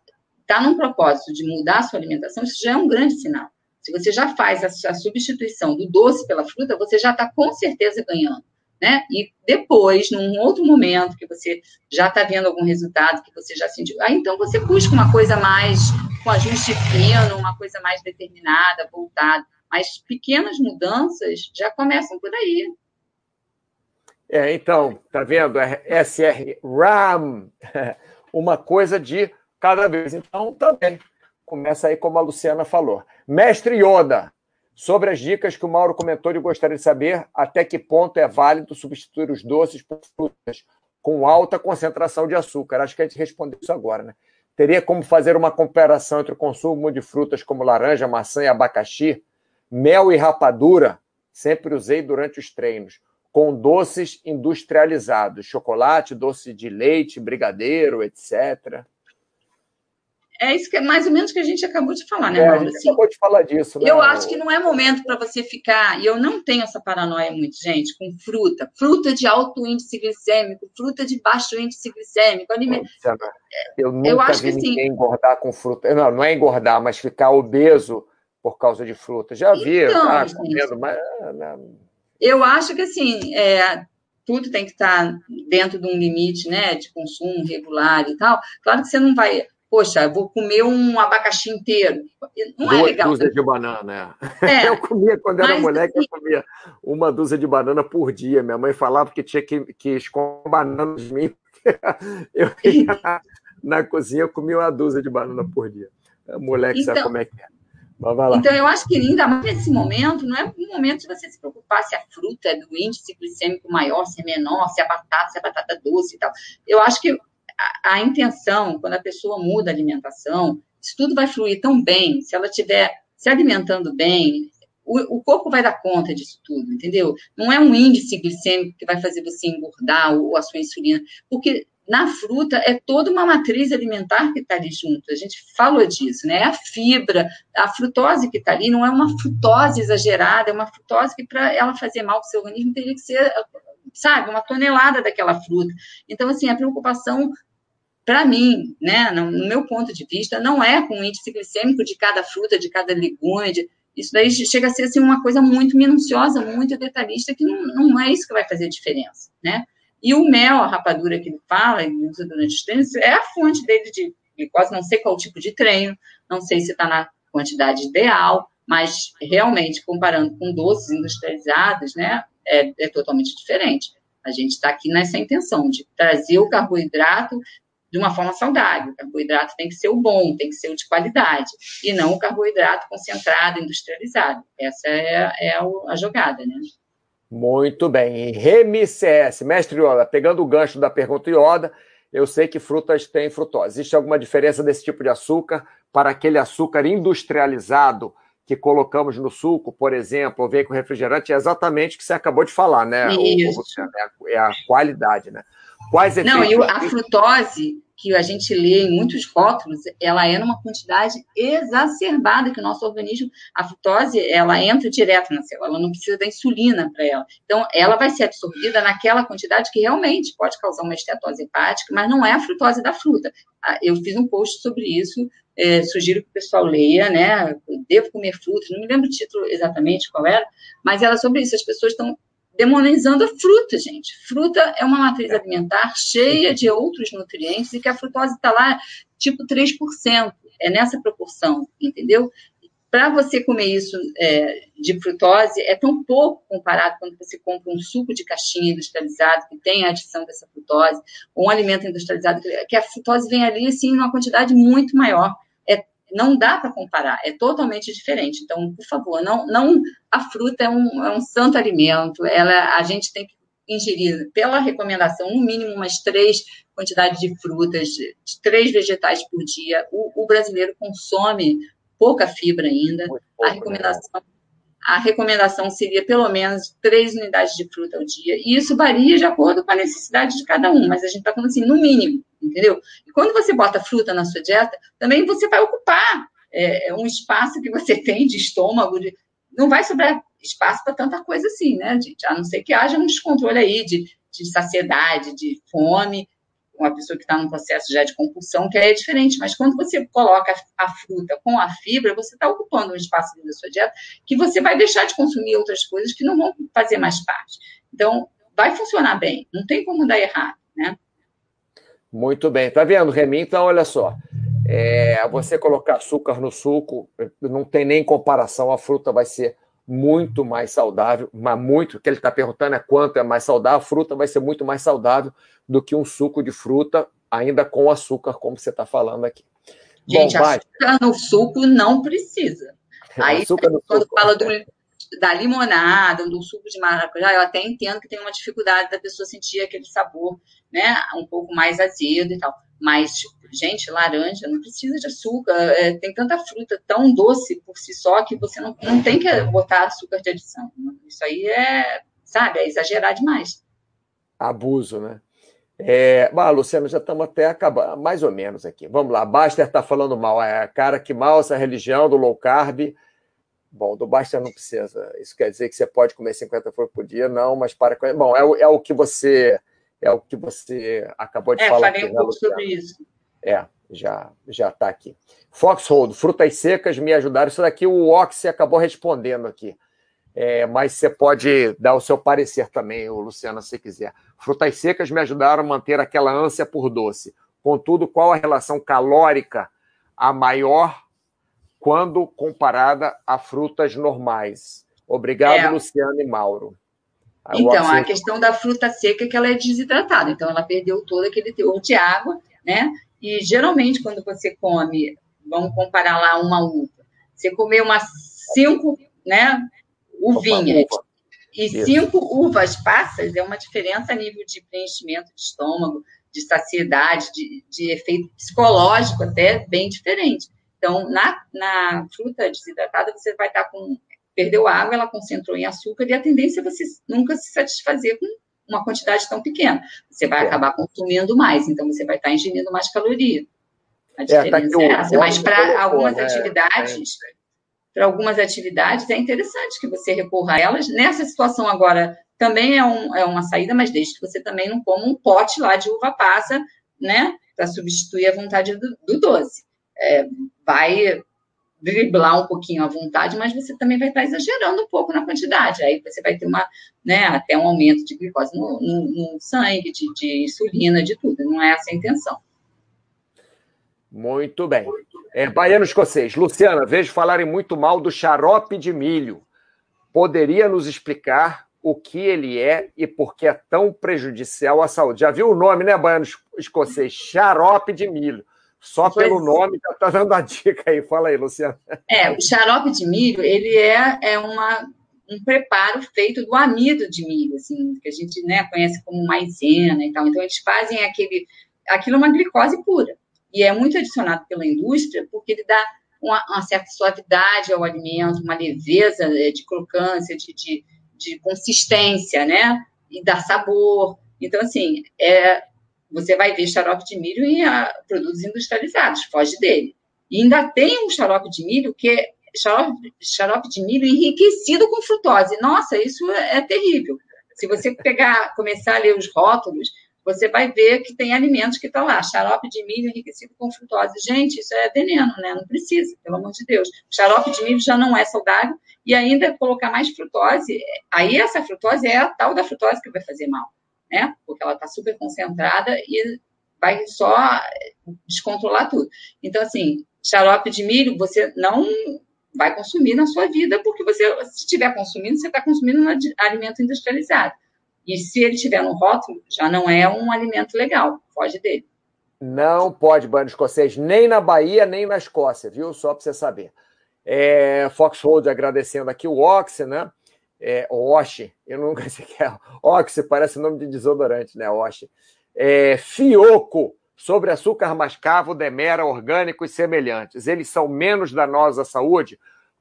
está num propósito de mudar a sua alimentação, isso já é um grande sinal. Se você já faz a, a substituição do doce pela fruta, você já está com certeza ganhando. Né? E depois, num outro momento que você já está vendo algum resultado, que você já sentiu, aí então você busca uma coisa mais com ajuste fino, uma coisa mais determinada, voltada. Mas pequenas mudanças já começam por aí. É, então, tá vendo? É SR RAM, uma coisa de cada vez. Então, também começa aí como a Luciana falou. Mestre Yoda, sobre as dicas que o Mauro comentou, eu gostaria de saber até que ponto é válido substituir os doces por frutas com alta concentração de açúcar. Acho que a gente respondeu isso agora, né? Teria como fazer uma comparação entre o consumo de frutas como laranja, maçã e abacaxi Mel e rapadura sempre usei durante os treinos, com doces industrializados, chocolate, doce de leite, brigadeiro, etc. É isso que é mais ou menos que a gente acabou de falar, né, é, A gente assim, acabou de falar disso, né? Eu acho que não é momento para você ficar, e eu não tenho essa paranoia muito, gente, com fruta. Fruta de alto índice glicêmico, fruta de baixo índice glicêmico. Alimento... Eu nunca eu acho vi que, ninguém assim, engordar com fruta. Não, não é engordar, mas ficar obeso por causa de fruta. Já vi, então, ah, comendo, mas. Eu acho que assim, é, tudo tem que estar dentro de um limite né, de consumo regular e tal. Claro que você não vai. Poxa, vou comer um abacaxi inteiro. Não é Duas é legal. dúzias de banana, é. é. Eu comia, quando era moleque, assim, eu comia uma dúzia de banana por dia. Minha mãe falava que tinha que, que esconder banana de mim. Eu ia na cozinha, eu comia uma dúzia de banana por dia. Moleque então, sabe como é que é. Então, eu acho que ainda mais nesse momento, não é um momento de você se preocupar se a fruta é do índice glicêmico maior, se é menor, se é batata, se é batata doce e tal. Eu acho que a, a intenção, quando a pessoa muda a alimentação, isso tudo vai fluir tão bem, se ela estiver se alimentando bem, o, corpo vai dar conta disso tudo, entendeu? Não é um índice glicêmico que vai fazer você engordar ou a sua insulina, porque na fruta é toda uma matriz alimentar que está ali junto. A gente falou disso, né? A fibra, a frutose que está ali não é uma frutose exagerada, é uma frutose que para ela fazer mal para o seu organismo teria que ser, sabe, uma tonelada daquela fruta. Então, assim, a preocupação para mim, né, no, meu ponto de vista, não é com o índice glicêmico de cada fruta, de cada legume, de, isso daí chega a ser assim, uma coisa muito minuciosa, muito detalhista, que não, não é isso que vai fazer diferença, né? E o mel, a rapadura que ele fala, ele usa durante os treinos, é a fonte dele de glicose. Não sei qual tipo de treino, não sei se está na quantidade ideal, mas realmente, comparando com doces industrializados, né, é, é totalmente diferente. A gente está aqui nessa intenção de trazer o carboidrato de uma forma saudável. O carboidrato tem que ser o bom, tem que ser o de qualidade, e não o carboidrato concentrado, industrializado. Essa é, é a jogada, né? Muito bem. Remi CS, mestre Yoda, pegando o gancho da pergunta Yoda, eu sei que frutas têm frutose. Existe alguma diferença desse tipo de açúcar para aquele açúcar industrializado que colocamos no suco, por exemplo, ou vem com refrigerante? É exatamente o que você acabou de falar, né? Isso. O, é, a, é a qualidade, né? Quais efeitos? Não, e a frutose, que a gente lê em muitos rótulos, ela é numa quantidade exacerbada que o nosso organismo, a frutose, ela entra direto na célula, ela não precisa da insulina para ela. Então, ela vai ser absorvida naquela quantidade que realmente pode causar uma estetose hepática, mas não é a frutose da fruta. Ah, eu fiz um post sobre isso, é, sugiro que o pessoal leia, né? Devo comer frutas, não me lembro o título exatamente qual era, mas ela sobre isso. As pessoas estão demonizando a fruta, gente. Fruta é uma matriz alimentar cheia de outros nutrientes e que a frutose está lá tipo 3%. É nessa proporção, entendeu? Para você comer isso é, de frutose, é tão pouco comparado quando você compra um suco de caixinha industrializado que tem a adição dessa frutose, ou um alimento industrializado, que a frutose vem ali, assim, uma quantidade muito maior não dá para comparar, é totalmente diferente. Então, por favor, não, não a fruta é um, é um santo alimento, ela, a gente tem que ingerir, pela recomendação, no mínimo umas três quantidades de frutas, de três vegetais por dia. O, o brasileiro consome pouca fibra ainda. Pouco, a né? recomendação né? a recomendação seria pelo menos três unidades de fruta ao dia. E isso varia de acordo com a necessidade de cada um, mas a gente está falando assim, no mínimo, entendeu? E quando você bota fruta na sua dieta, também você vai ocupar é, um espaço que você tem de estômago, de... não vai sobrar espaço para tanta coisa assim, né, gente? A não ser que haja um descontrole aí de, de saciedade, de fome, uma pessoa que está num processo já de compulsão, que é diferente. Mas quando você coloca a fruta com a fibra, você está ocupando um espaço da sua dieta que você vai deixar de consumir outras coisas que não vão fazer mais parte. Então, vai funcionar bem, não tem como dar errado, né? Muito bem. Tá vendo, Remy? Então, olha só. É, você colocar açúcar no suco, não tem nem comparação, a fruta vai ser muito mais saudável, mas muito, o que ele está perguntando é quanto é mais saudável, a fruta vai ser muito mais saudável do que um suco de fruta, ainda com açúcar, como você está falando aqui. Gente, Bom, açúcar no suco não precisa. Aí, quando suco. fala do, da limonada, do suco de maracujá, eu até entendo que tem uma dificuldade da pessoa sentir aquele sabor, né, um pouco mais azedo e tal. Mas, tipo, gente, laranja não precisa de açúcar. É, tem tanta fruta tão doce por si só que você não, não tem que botar açúcar de adição. Isso aí é, sabe, é exagerar demais. Abuso, né? É, bah, Luciano, já estamos até acabando, mais ou menos aqui. Vamos lá, Baster está falando mal. É, cara, que mal essa religião do low carb. Bom, do Baster não precisa. Isso quer dizer que você pode comer 50 flores por dia? Não, mas para. Bom, é, é o que você é o que você acabou de é, falar. Falei um né, pouco sobre isso. É, já já está aqui. Foxhold, frutas secas me ajudaram. Isso daqui o Oxy acabou respondendo aqui. É, mas você pode dar o seu parecer também, Luciana, se quiser. Frutas secas me ajudaram a manter aquela ânsia por doce. Contudo, qual a relação calórica a maior quando comparada a frutas normais? Obrigado, é. Luciana e Mauro. Então, a questão da fruta seca é que ela é desidratada, então ela perdeu todo aquele teor de água, né? E geralmente, quando você come, vamos comparar lá uma uva, você comeu umas cinco, né, uvinhas e Isso. cinco uvas passas, é uma diferença a nível de preenchimento de estômago, de saciedade, de, de efeito psicológico até bem diferente. Então, na, na fruta desidratada, você vai estar com perdeu água, ela concentrou em açúcar, e a tendência é você nunca se satisfazer com uma quantidade tão pequena. Você vai é. acabar consumindo mais, então você vai estar ingerindo mais caloria. A diferença é, tá é essa. Mas para algumas né? atividades, é. para algumas atividades, é interessante que você recorra a elas. Nessa situação agora, também é, um, é uma saída, mas desde que você também não coma um pote lá de uva passa, né? Para substituir a vontade do, do doce. É, vai driblar um pouquinho à vontade, mas você também vai estar exagerando um pouco na quantidade. Aí você vai ter uma, né, até um aumento de glicose no, no, no sangue, de, de, insulina, de tudo. Não é essa a intenção. Muito bem. É, baiano escocês. Luciana, vejo falarem muito mal do xarope de milho. Poderia nos explicar o que ele é e por que é tão prejudicial à saúde? Já viu o nome, né, baiano escocês? Xarope de milho. Só pois pelo nome já está dando a dica aí. Fala aí, Luciana. É, o xarope de milho, ele é, é uma, um preparo feito do amido de milho, assim, que a gente né, conhece como maisena e tal. Então, eles fazem aquele... Aquilo é uma glicose pura. E é muito adicionado pela indústria porque ele dá uma, uma certa suavidade ao alimento, uma leveza é, de crocância, de, de, de consistência, né? E dá sabor. Então, assim, é, você vai ver xarope de milho em a, ah, produtos industrializados, foge dele. E ainda tem um xarope de milho que é xarope, xarope de milho enriquecido com frutose. Nossa, isso é, é terrível. Se você pegar, começar a ler os rótulos, você vai ver que tem alimentos que estão lá, xarope de milho enriquecido com frutose. Gente, isso é veneno, né? Não precisa, pelo amor de Deus. Xarope de milho já não é saudável e ainda colocar mais frutose, aí essa frutose é a tal da frutose que vai fazer mal, né? Porque ela está super concentrada e vai só descontrolar tudo. Então, assim, xarope de milho você não vai consumir na sua vida, porque você, se estiver consumindo, você está consumindo um alimento industrializado. E se ele tiver no rótulo, já não é um alimento legal, foge dele. Não pode banho escocês, nem na Bahia, nem na Escócia, viu? Só para você saber. É, Foxhold agradecendo aqui o Oxy, né? É, Oxy, eu nunca sei o que é. Oxy parece nome de desodorante, né? Oxy. É, Fioco, sobre açúcar mascavo, demera, orgânico e semelhantes. Eles são menos danosos à saúde?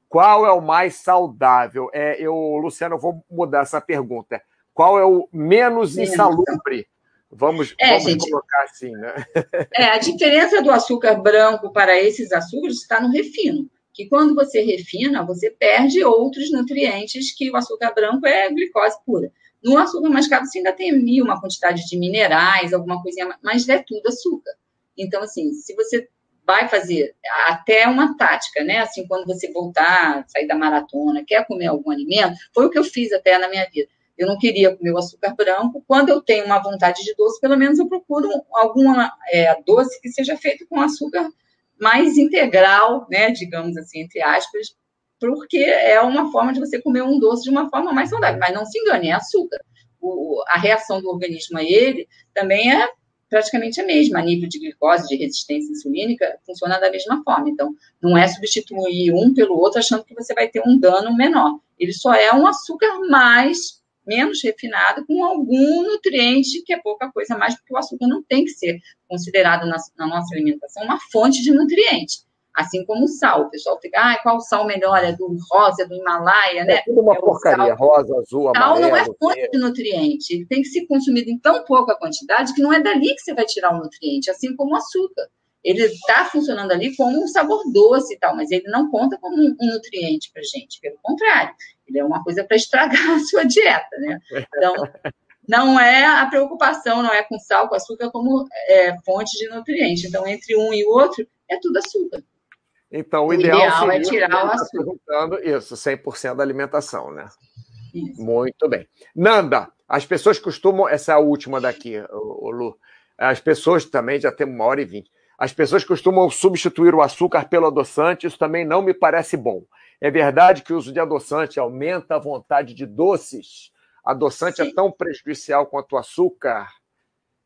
Qual é o mais saudável? É, eu, Luciano, eu vou mudar essa pergunta. Qual é o menos insalubre? Vamos, é, vamos gente, colocar assim, né? É, a diferença do açúcar branco para esses açúcares está no refino. Que quando você refina, você perde outros nutrientes que o açúcar branco é glicose pura. No açúcar mascavo você ainda tem ali uma quantidade de minerais, alguma coisinha, mas é tudo açúcar. Então, assim, se você vai fazer até uma tática, né? Assim, quando você voltar, sair da maratona, quer comer algum alimento, foi o que eu fiz até na minha vida eu não queria comer o açúcar branco. Quando eu tenho uma vontade de doce, pelo menos eu procuro alguma é, doce que seja feito com açúcar mais integral, né, digamos assim, entre aspas, porque é uma forma de você comer um doce de uma forma mais saudável. Mas não se engane, é açúcar. O, a reação do organismo a ele também é praticamente a mesma. A nível de glicose, de resistência insulínica, funciona da mesma forma. Então, não é substituir um pelo outro achando que você vai ter um dano menor. Ele só é um açúcar mais menos refinado, com algum nutriente, que é pouca coisa mais, porque o açúcar não tem que ser considerado na, na nossa alimentação uma fonte de nutriente. Assim como o sal. O pessoal fica, ah, qual sal melhor? É do rosa, é do Himalaia, né? É tudo uma é porcaria, rosa, azul, amarelo. Sal não é fonte de nutriente. Ele tem que ser consumido em tão pouca quantidade que não é dali que você vai tirar o nutriente, assim como o açúcar ele está funcionando ali como um sabor doce e tal, mas ele não conta como um, nutriente para gente, pelo contrário, ele é uma coisa para estragar a sua dieta, né? Então, não é a preocupação, não é com sal, com açúcar como é, fonte de nutriente. Então, entre um e o outro, é tudo açúcar. Então, o, o ideal, ideal é tirar o tá açúcar. isso, 100% da alimentação, né? Isso. Muito bem. Nanda, as pessoas costumam, essa é a última daqui, Lu, as pessoas também já tem uma hora e vinte as pessoas costumam substituir o açúcar pelo adoçante, isso também não me parece bom. É verdade que o uso de adoçante aumenta a vontade de doces? Adoçante é Sim. é tão prejudicial quanto o açúcar?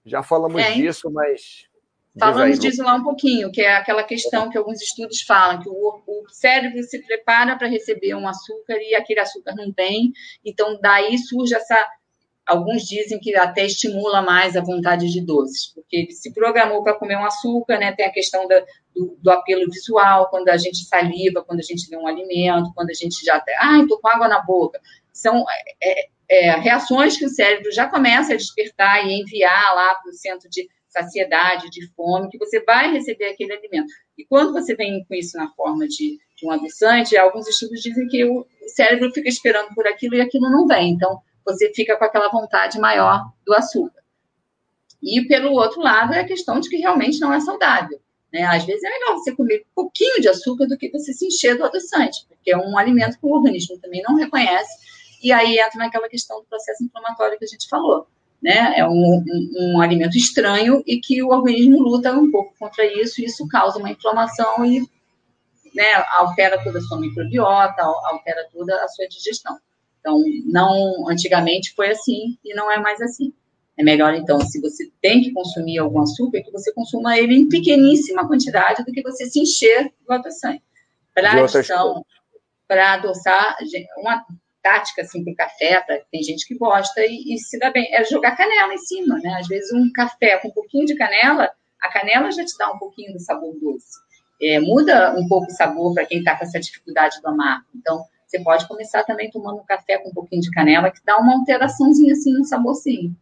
Já falamos é, disso, mas. Falamos disso lá um pouquinho, que é aquela questão que alguns estudos falam, que o, o cérebro se prepara para receber um açúcar e aquele açúcar não tem, então daí surge essa alguns dizem que até estimula mais a vontade de doces, porque ele se programou para comer um açúcar, né? Tem a questão da, do, do, apelo visual, quando a gente saliva, quando a gente vê um alimento, quando a gente já até, ai, tô com água na boca. São é, é, reações que o cérebro já começa a despertar e enviar lá para o centro de saciedade, de fome, que você vai receber aquele alimento. E quando você vem com isso na forma de, de um adoçante, alguns estudos dizem que o cérebro fica esperando por aquilo e aquilo não vem. Então, você fica com aquela vontade maior do açúcar. E pelo outro lado, é a questão de que realmente não é saudável. Né? Às vezes é melhor você comer um pouquinho de açúcar do que você se encher do adoçante, porque é um alimento que o organismo também não reconhece, e aí entra naquela questão do processo inflamatório que a gente falou. Né? É um, um, um alimento estranho e que o organismo luta um pouco contra isso, e isso causa uma inflamação e né, altera toda a sua microbiota, altera toda a sua digestão. Então, não, antigamente foi assim e não é mais assim. É melhor, então, se você tem que consumir algum açúcar, que você consuma ele em pequeníssima quantidade do que você se encher do adoçante. Para adição, para adoçar, uma tática assim para o café, pra, tem gente que gosta e, e, se dá bem, é jogar canela em cima, né? Às vezes um café com um pouquinho de canela, a canela já te dá um pouquinho do sabor doce. É, muda um pouco o sabor para quem está com essa dificuldade do amargo. Então, você pode começar também tomando um café com um pouquinho de canela, que dá uma alteraçãozinha assim no saborzinho.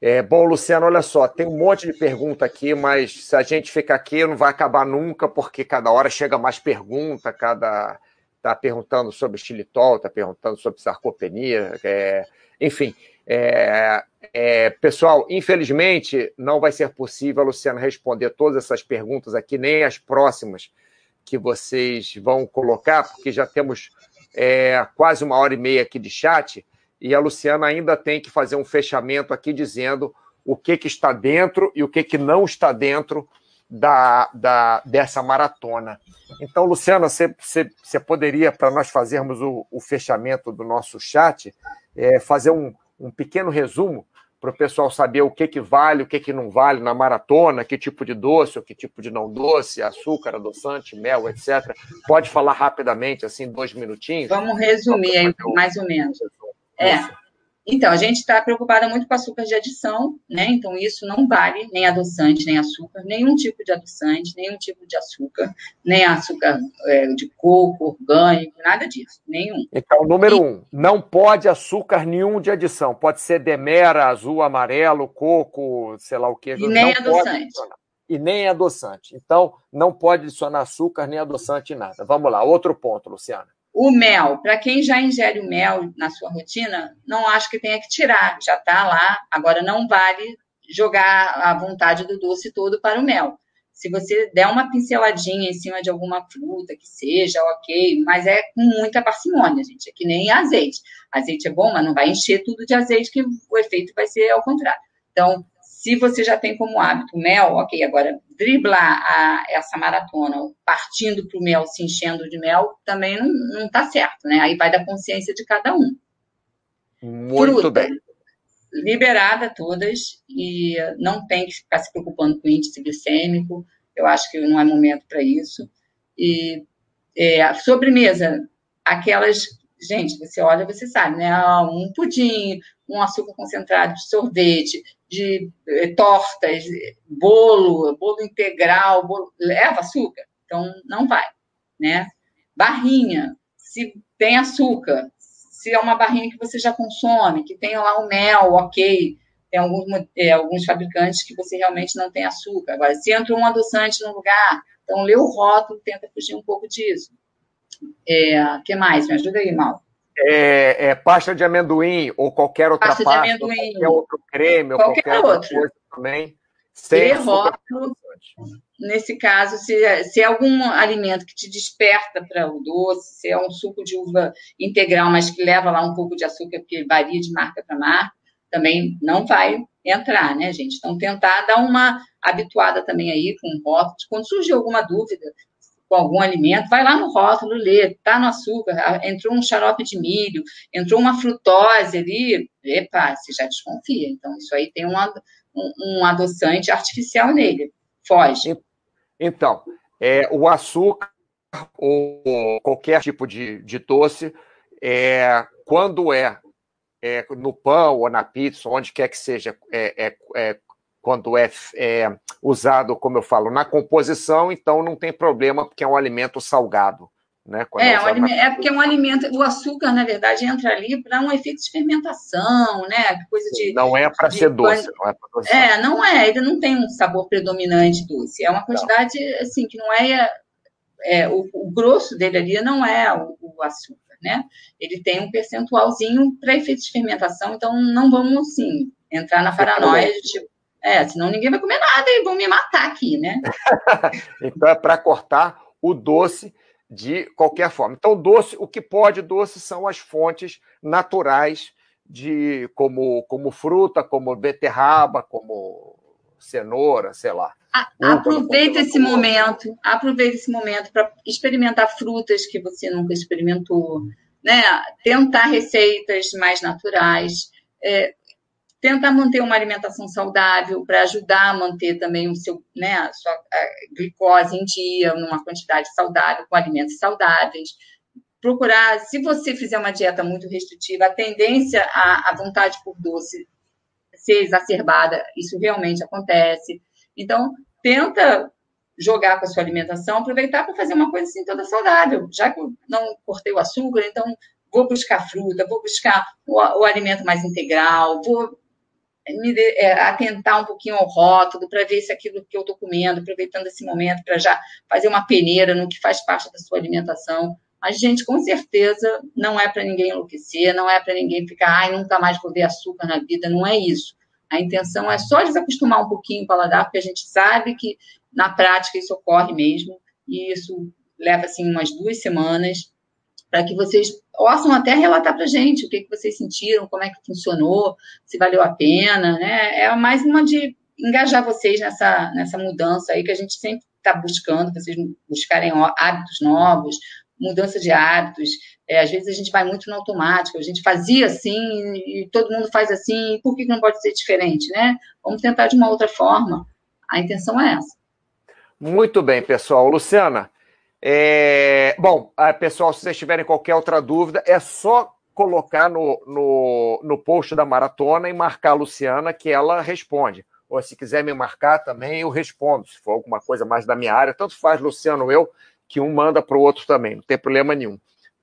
É, bom, Luciano, olha só, tem um monte de pergunta aqui, mas se a gente ficar aqui não vai acabar nunca, porque cada hora chega mais pergunta, cada está perguntando sobre xilitol, está perguntando sobre sarcopenia, é, enfim. É, é, pessoal, infelizmente não vai ser possível a Luciana responder todas essas perguntas aqui, nem as próximas que vocês vão colocar, porque já temos é, quase uma hora e meia aqui de chat, e a Luciana ainda tem que fazer um fechamento aqui dizendo o que, que está dentro e o que, que não está dentro da, da, dessa maratona. Então, Luciana, você, poderia, para nós fazermos o, o, fechamento do nosso chat, é, fazer um, um pequeno resumo para o pessoal saber o que, que vale, o que, que não vale na maratona, que tipo de doce, ou que tipo de não doce, açúcar, adoçante, mel, etc. Pode falar rapidamente, assim, dois minutinhos? Vamos resumir aí, mais ou menos. É. Então, a gente está preocupada muito com açúcar de adição, né? Então, isso não vale nem adoçante, nem açúcar, nenhum tipo de adoçante, nenhum tipo de açúcar, nem açúcar é, de coco, orgânico, nada disso, nenhum. Então, número e... um, não pode açúcar nenhum de adição. Pode ser demera, azul, amarelo, coco, sei lá o que. E nem adoçante. E nem adoçante. Então, não pode adicionar açúcar, nem adoçante, nada. Vamos lá, outro ponto, Luciana. O mel, para quem já ingere o mel na sua rotina, não acho que tenha que tirar, já está lá. Agora, não vale jogar a vontade do doce todo para o mel. Se você der uma pinceladinha em cima de alguma fruta que seja, ok, mas é com muita parcimônia, gente. É que nem azeite. Azeite é bom, mas não vai encher tudo de azeite, que o efeito vai ser ao contrário. Então, se você já tem como hábito mel, ok, agora driblar a, essa maratona partindo para o mel, se enchendo de mel, também não está certo, né? Aí vai da consciência de cada um. Muito Fruta, bem. Liberada todas e não tem que ficar se preocupando com índice glicêmico. Eu acho que não é momento para isso. E é, sobremesa, aquelas gente, você olha, você sabe, né? Ah, um pudim, um açúcar concentrado de sorvete, de eh, tortas, bolo, bolo integral, bolo, leva açúcar? Então, não vai, né? Barrinha, se tem açúcar, se é uma barrinha que você já consome, que tem lá o mel, ok, tem alguns, é, alguns fabricantes que você realmente não tem açúcar. Agora, se entra um adoçante no lugar, então lê o rótulo, tenta fugir um pouco disso. É, que mais? Me ajuda aí, Mal. É, é, pasta de amendoim ou qualquer outra pasta, pasta de amendoim. qualquer outro creme qualquer ou qualquer outro. outra coisa também. Sem rótulo, nesse caso, se, se é algum alimento que te desperta para o doce, se é um suco de uva integral, mas que leva lá um pouco de açúcar, porque varia de marca para marca, também não vai entrar, né, gente? Então, tentar dar uma habituada também aí com rótulo. Quando surgir alguma dúvida, com algum alimento, vai lá no rótulo, lê, tá no açúcar, ah, entrou um xarope de milho, entrou uma frutose ali, epa, você já desconfia. Então, isso aí tem um, um, um adoçante artificial nele, foge. Então, é, o açúcar ou qualquer tipo de, de doce, é, quando é, é, no pão ou na pizza, onde quer que seja, é, é, é quando é, é, usado, como eu falo, na composição, então não tem problema, porque é um alimento salgado. Né, é, é, na... é porque é um alimento, o açúcar, na verdade, entra ali para um efeito de fermentação, né? Coisa de. Não é para ser doce, não é para É, não é, ele não tem um sabor predominante doce. É uma quantidade, não. assim, que não é. é o, o, grosso dele ali não é o, o açúcar, né? Ele tem um percentualzinho para efeito de fermentação, então não vamos, assim, entrar na paranoia de tipo é, senão ninguém vai comer nada e vão me matar aqui, né? então é para cortar o doce de qualquer forma. Então, doce, o que pode doce são as fontes naturais de como, como fruta, como beterraba, como cenoura, sei lá. aproveita esse momento, aproveita esse momento para experimentar frutas que você nunca experimentou, né? Tentar receitas mais naturais. É, tentar manter uma alimentação saudável para ajudar a manter também o seu, né, a sua a glicose em dia, numa quantidade saudável, com alimentos saudáveis. Procurar, se você fizer uma dieta muito restritiva, a tendência à, à vontade por doce ser exacerbada, isso realmente acontece. Então, tenta jogar com a sua alimentação, aproveitar para fazer uma coisa assim toda saudável. Já que eu não cortei o açúcar, então vou buscar fruta, vou buscar o, o alimento mais integral, vou me é, atentar um pouquinho ao rótulo, para ver se aquilo que eu estou comendo, aproveitando esse momento para já fazer uma peneira no que faz parte da sua alimentação. Mas, gente, com certeza não é para ninguém enlouquecer, não é para ninguém ficar, ai, nunca mais vou ver açúcar na vida, não é isso. A intenção é só desacostumar um pouquinho o paladar, porque a gente sabe que na prática isso ocorre mesmo, e isso leva assim umas duas semanas para que vocês possam até relatar para a gente o que, que vocês sentiram, como é que funcionou, se valeu a pena, né? É mais uma de engajar vocês nessa, nessa mudança aí que a gente sempre está buscando, vocês buscarem hábitos novos, mudança de hábitos. É, às vezes a gente vai muito no automático, a gente fazia assim e todo mundo faz assim, por que não pode ser diferente, né? Vamos tentar de uma outra forma. A intenção é essa. Muito bem, pessoal. Luciana, é... Bom, pessoal, se vocês tiverem qualquer outra dúvida, é só colocar no, no, no post da maratona e marcar a Luciana, que ela responde. Ou se quiser me marcar também, eu respondo. Se for alguma coisa mais da minha área, tanto faz Luciano ou eu, que um manda para o outro também, não tem problema nenhum.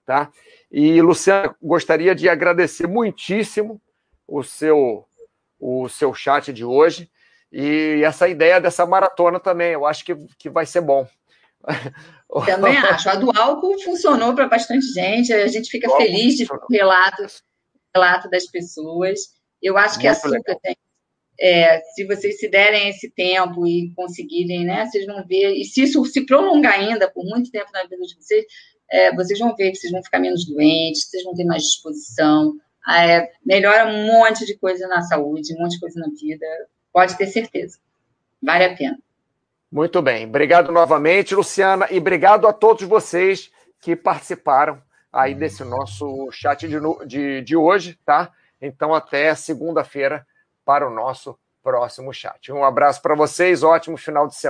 Tá? E, Luciana, gostaria de agradecer muitíssimo o seu, o seu chat de hoje e essa ideia dessa maratona também. Eu acho que, que vai ser bom. Também acho. A do álcool funcionou para bastante gente. A gente fica feliz de relato, relato das pessoas. Eu acho que Muito açúcar tem. É, se vocês se derem esse tempo e conseguirem, né, vocês vão ver. E se isso se prolongar ainda por muito tempo na vida de vocês, é, vocês vão ver que vocês vão ficar menos doentes, vocês vão ter mais disposição. É, melhora um monte de coisa na saúde, um monte de coisa na vida. Pode ter certeza. Vale a pena. Muito bem. Obrigado novamente, Luciana, e obrigado a todos vocês que participaram aí desse nosso chat de, de, de hoje, tá? Então, até segunda-feira para o nosso próximo chat. Um abraço para vocês, ótimo final de semana.